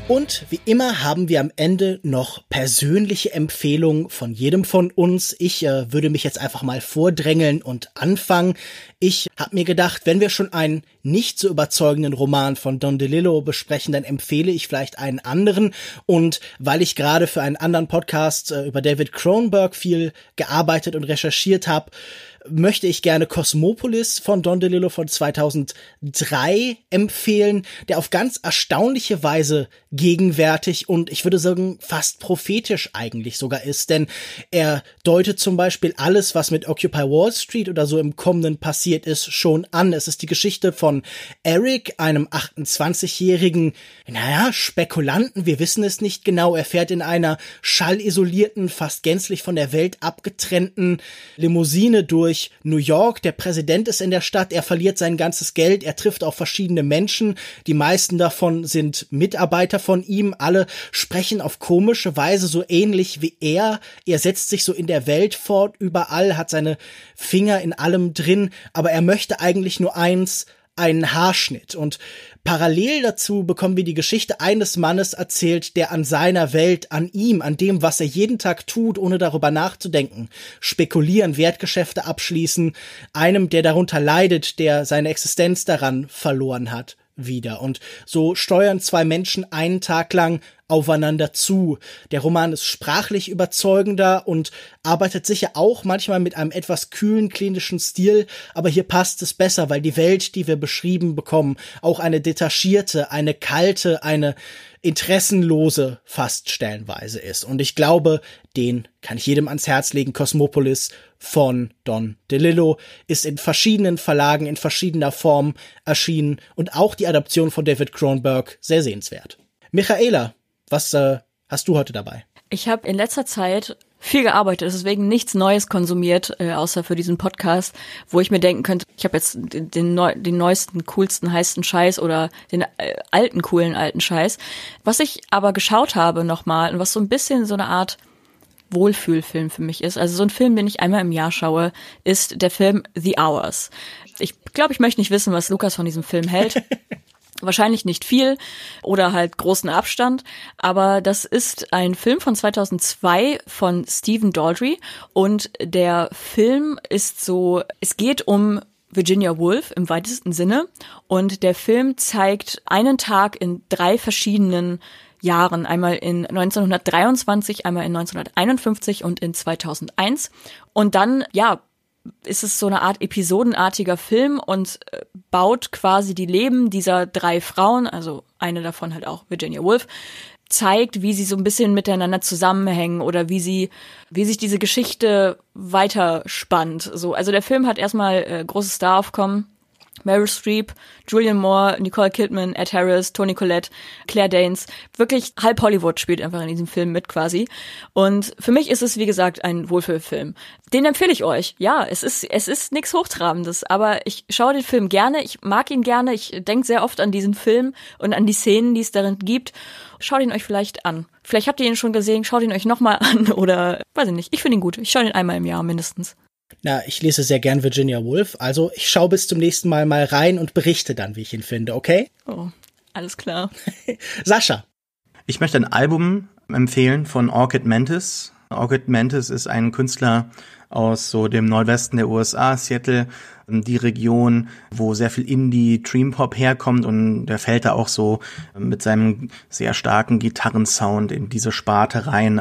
Und wie immer haben wir am Ende noch persönliche Empfehlungen von jedem von uns. Ich äh, würde mich jetzt einfach mal vordrängeln und anfangen. Ich habe mir gedacht, wenn wir schon einen nicht so überzeugenden Roman von Don DeLillo besprechen, dann empfehle ich vielleicht einen anderen. Und weil ich gerade für einen anderen Podcast äh, über David Cronenberg viel gearbeitet und recherchiert habe, möchte ich gerne Cosmopolis von Don DeLillo von 2003 empfehlen, der auf ganz erstaunliche Weise gegenwärtig und ich würde sagen fast prophetisch eigentlich sogar ist, denn er deutet zum Beispiel alles, was mit Occupy Wall Street oder so im kommenden passiert ist, schon an. Es ist die Geschichte von Eric, einem 28-jährigen, naja, Spekulanten, wir wissen es nicht genau. Er fährt in einer schallisolierten, fast gänzlich von der Welt abgetrennten Limousine durch New York. Der Präsident ist in der Stadt, er verliert sein ganzes Geld, er trifft auf verschiedene Menschen. Die meisten davon sind Mitarbeiter von ihm. Alle sprechen auf komische Weise so ähnlich wie er. Er setzt sich so in der Welt fort, überall, hat seine Finger in allem drin, aber er möchte eigentlich nur eins, einen Haarschnitt. Und parallel dazu bekommen wir die Geschichte eines Mannes erzählt, der an seiner Welt, an ihm, an dem, was er jeden Tag tut, ohne darüber nachzudenken, spekulieren, Wertgeschäfte abschließen, einem, der darunter leidet, der seine Existenz daran verloren hat wieder. Und so steuern zwei Menschen einen Tag lang aufeinander zu. Der Roman ist sprachlich überzeugender und arbeitet sicher auch manchmal mit einem etwas kühlen klinischen Stil, aber hier passt es besser, weil die Welt, die wir beschrieben bekommen, auch eine detachierte, eine kalte, eine interessenlose fast stellenweise ist. Und ich glaube, den kann ich jedem ans Herz legen. Cosmopolis von Don DeLillo ist in verschiedenen Verlagen in verschiedener Form erschienen und auch die Adaption von David Cronenberg sehr sehenswert. Michaela, was äh, hast du heute dabei? Ich habe in letzter Zeit viel gearbeitet, deswegen nichts Neues konsumiert, äh, außer für diesen Podcast, wo ich mir denken könnte, ich habe jetzt den, neu, den neuesten, coolsten, heißten Scheiß oder den äh, alten, coolen, alten Scheiß. Was ich aber geschaut habe nochmal und was so ein bisschen so eine Art Wohlfühlfilm für mich ist, also so ein Film, den ich einmal im Jahr schaue, ist der Film The Hours. Ich glaube, ich möchte nicht wissen, was Lukas von diesem Film hält. Wahrscheinlich nicht viel oder halt großen Abstand, aber das ist ein Film von 2002 von Stephen Daldry. Und der Film ist so, es geht um Virginia Woolf im weitesten Sinne. Und der Film zeigt einen Tag in drei verschiedenen Jahren, einmal in 1923, einmal in 1951 und in 2001 und dann ja ist es so eine Art episodenartiger Film und äh, baut quasi die Leben dieser drei Frauen, also eine davon halt auch Virginia Woolf, zeigt, wie sie so ein bisschen miteinander zusammenhängen oder wie sie, wie sich diese Geschichte weiterspannt. So, also der Film hat erstmal äh, großes Staraufkommen. Meryl Streep, Julian Moore, Nicole Kidman, Ed Harris, Tony Collette, Claire Danes. Wirklich halb Hollywood spielt einfach in diesem Film mit quasi. Und für mich ist es, wie gesagt, ein Wohlfühlfilm. Den empfehle ich euch. Ja, es ist, es ist nichts Hochtrabendes, aber ich schaue den Film gerne, ich mag ihn gerne, ich denke sehr oft an diesen Film und an die Szenen, die es darin gibt. Schaut ihn euch vielleicht an. Vielleicht habt ihr ihn schon gesehen, schaut ihn euch nochmal an oder weiß ich nicht. Ich finde ihn gut. Ich schaue ihn einmal im Jahr mindestens. Na, ich lese sehr gern Virginia Woolf, also ich schaue bis zum nächsten Mal mal rein und berichte dann, wie ich ihn finde, okay? Oh, alles klar. Sascha. Ich möchte ein Album empfehlen von Orchid Mantis. Orchid Mantis ist ein Künstler aus so dem Nordwesten der USA, Seattle, die Region, wo sehr viel Indie, Dream Pop herkommt und der fällt da auch so mit seinem sehr starken Gitarrensound in diese Sparte rein.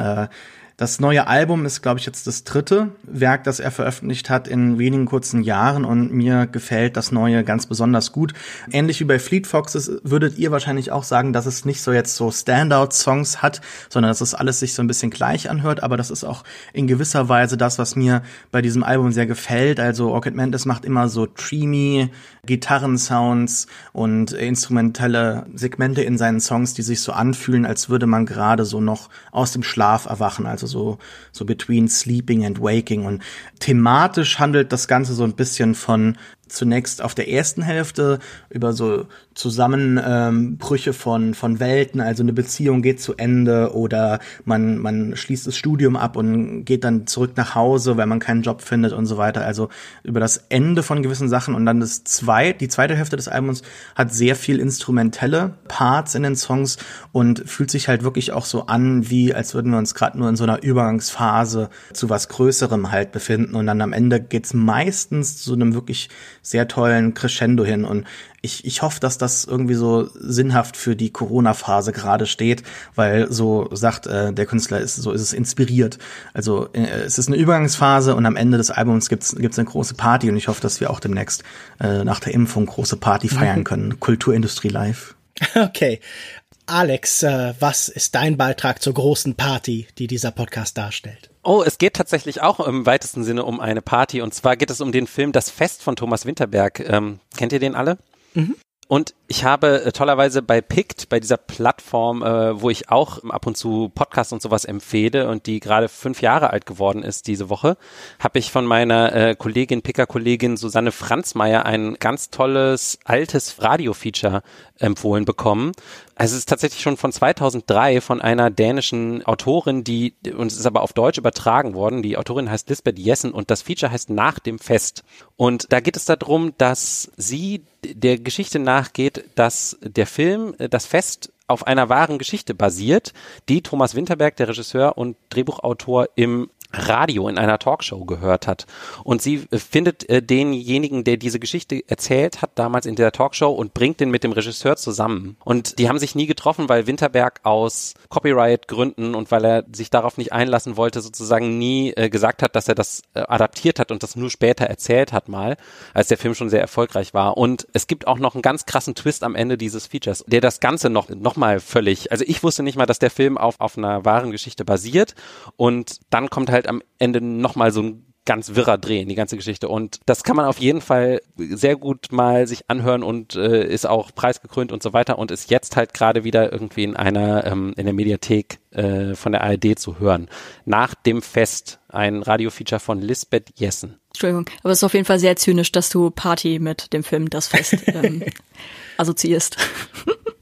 Das neue Album ist, glaube ich, jetzt das dritte Werk, das er veröffentlicht hat in wenigen kurzen Jahren und mir gefällt das neue ganz besonders gut. Ähnlich wie bei Fleet Foxes würdet ihr wahrscheinlich auch sagen, dass es nicht so jetzt so Standout-Songs hat, sondern dass es alles sich so ein bisschen gleich anhört, aber das ist auch in gewisser Weise das, was mir bei diesem Album sehr gefällt. Also Orchid Mantis macht immer so dreamy Gitarrensounds und instrumentelle Segmente in seinen Songs, die sich so anfühlen, als würde man gerade so noch aus dem Schlaf erwachen, also so, so between sleeping and waking. Und thematisch handelt das Ganze so ein bisschen von zunächst auf der ersten Hälfte über so Zusammenbrüche ähm, von, von Welten, also eine Beziehung geht zu Ende oder man, man schließt das Studium ab und geht dann zurück nach Hause, weil man keinen Job findet und so weiter. Also über das Ende von gewissen Sachen. Und dann das zwei, die zweite Hälfte des Albums hat sehr viel instrumentelle Parts in den Songs und fühlt sich halt wirklich auch so an, wie als würden wir uns gerade nur in so einer Übergangsphase zu was Größerem halt befinden. Und dann am Ende geht's meistens zu einem wirklich sehr tollen Crescendo hin und ich, ich hoffe, dass das irgendwie so sinnhaft für die Corona-Phase gerade steht, weil so sagt äh, der Künstler, ist, so ist es inspiriert. Also äh, es ist eine Übergangsphase und am Ende des Albums gibt's gibt's eine große Party und ich hoffe, dass wir auch demnächst äh, nach der Impfung große Party feiern können. Kulturindustrie live. Okay. Alex, äh, was ist dein Beitrag zur großen Party, die dieser Podcast darstellt? Oh, es geht tatsächlich auch im weitesten Sinne um eine Party. Und zwar geht es um den Film Das Fest von Thomas Winterberg. Ähm, kennt ihr den alle? Mhm. Und ich habe äh, tollerweise bei Pict, bei dieser Plattform, äh, wo ich auch ab und zu Podcasts und sowas empfehle und die gerade fünf Jahre alt geworden ist diese Woche, habe ich von meiner äh, Kollegin, Picker-Kollegin Susanne Franzmeier ein ganz tolles altes Radio-Feature empfohlen bekommen. Also es ist tatsächlich schon von 2003 von einer dänischen Autorin, die, und es ist aber auf Deutsch übertragen worden, die Autorin heißt Lisbeth Jessen und das Feature heißt Nach dem Fest. Und da geht es darum, dass sie der Geschichte nachgeht, dass der Film, das Fest auf einer wahren Geschichte basiert, die Thomas Winterberg, der Regisseur und Drehbuchautor, im Radio in einer Talkshow gehört hat. Und sie äh, findet äh, denjenigen, der diese Geschichte erzählt hat, damals in der Talkshow und bringt den mit dem Regisseur zusammen. Und die haben sich nie getroffen, weil Winterberg aus Copyright-Gründen und weil er sich darauf nicht einlassen wollte, sozusagen nie äh, gesagt hat, dass er das äh, adaptiert hat und das nur später erzählt hat mal, als der Film schon sehr erfolgreich war. Und es gibt auch noch einen ganz krassen Twist am Ende dieses Features, der das Ganze noch, noch mal völlig, also ich wusste nicht mal, dass der Film auf, auf einer wahren Geschichte basiert und dann kommt halt halt am Ende nochmal so ein ganz wirrer Dreh in die ganze Geschichte. Und das kann man auf jeden Fall sehr gut mal sich anhören und äh, ist auch preisgekrönt und so weiter und ist jetzt halt gerade wieder irgendwie in einer, ähm, in der Mediathek äh, von der ARD zu hören. Nach dem Fest ein Radiofeature von Lisbeth Jessen. Entschuldigung, aber es ist auf jeden Fall sehr zynisch, dass du Party mit dem Film Das Fest ähm, assoziierst.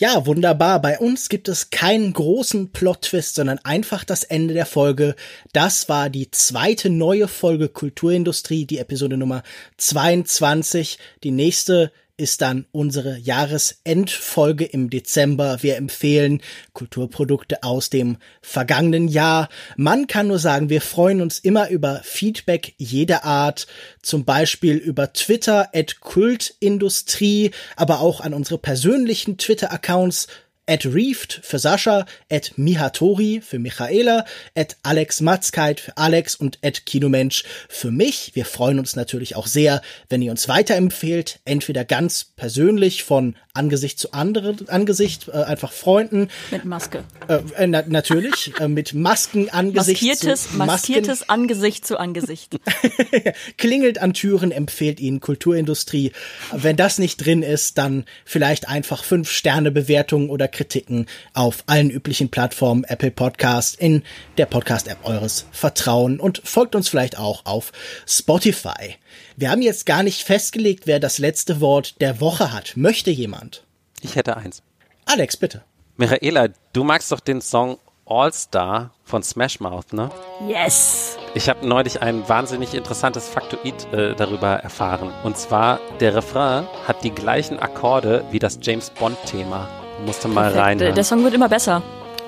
Ja, wunderbar. Bei uns gibt es keinen großen Plot-Twist, sondern einfach das Ende der Folge. Das war die zweite neue Folge Kulturindustrie, die Episode Nummer 22. Die nächste ist dann unsere Jahresendfolge im Dezember. Wir empfehlen Kulturprodukte aus dem vergangenen Jahr. Man kann nur sagen, wir freuen uns immer über Feedback jeder Art, zum Beispiel über Twitter at Kultindustrie, aber auch an unsere persönlichen Twitter-Accounts at Reeft für Sascha, at Mihatori für Michaela, at Alex Matzkeit für Alex und at Kinomensch für mich. Wir freuen uns natürlich auch sehr, wenn ihr uns weiterempfehlt, entweder ganz persönlich von Angesicht zu anderen Angesicht, äh, einfach Freunden. Mit Maske. Äh, äh, na, natürlich, äh, mit Masken Angesicht maskiertes, zu Maskiertes Angesicht zu Angesicht. Klingelt an Türen, empfehlt Ihnen Kulturindustrie. Wenn das nicht drin ist, dann vielleicht einfach fünf Sterne Bewertungen oder Kritiken auf allen üblichen Plattformen, Apple Podcast, in der Podcast-App eures Vertrauen und folgt uns vielleicht auch auf Spotify. Wir haben jetzt gar nicht festgelegt, wer das letzte Wort der Woche hat. Möchte jemand? Ich hätte eins. Alex, bitte. Michaela, du magst doch den Song All Star von Smash Mouth, ne? Yes! Ich habe neulich ein wahnsinnig interessantes Faktoid äh, darüber erfahren. Und zwar, der Refrain hat die gleichen Akkorde wie das James Bond-Thema. Musste mal rein. Der, der Song wird immer besser.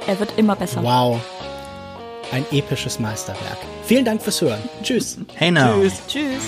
Er wird immer besser. Wow. Ein episches Meisterwerk. Vielen Dank fürs Hören. Tschüss. Hey now. Tschüss. Tschüss.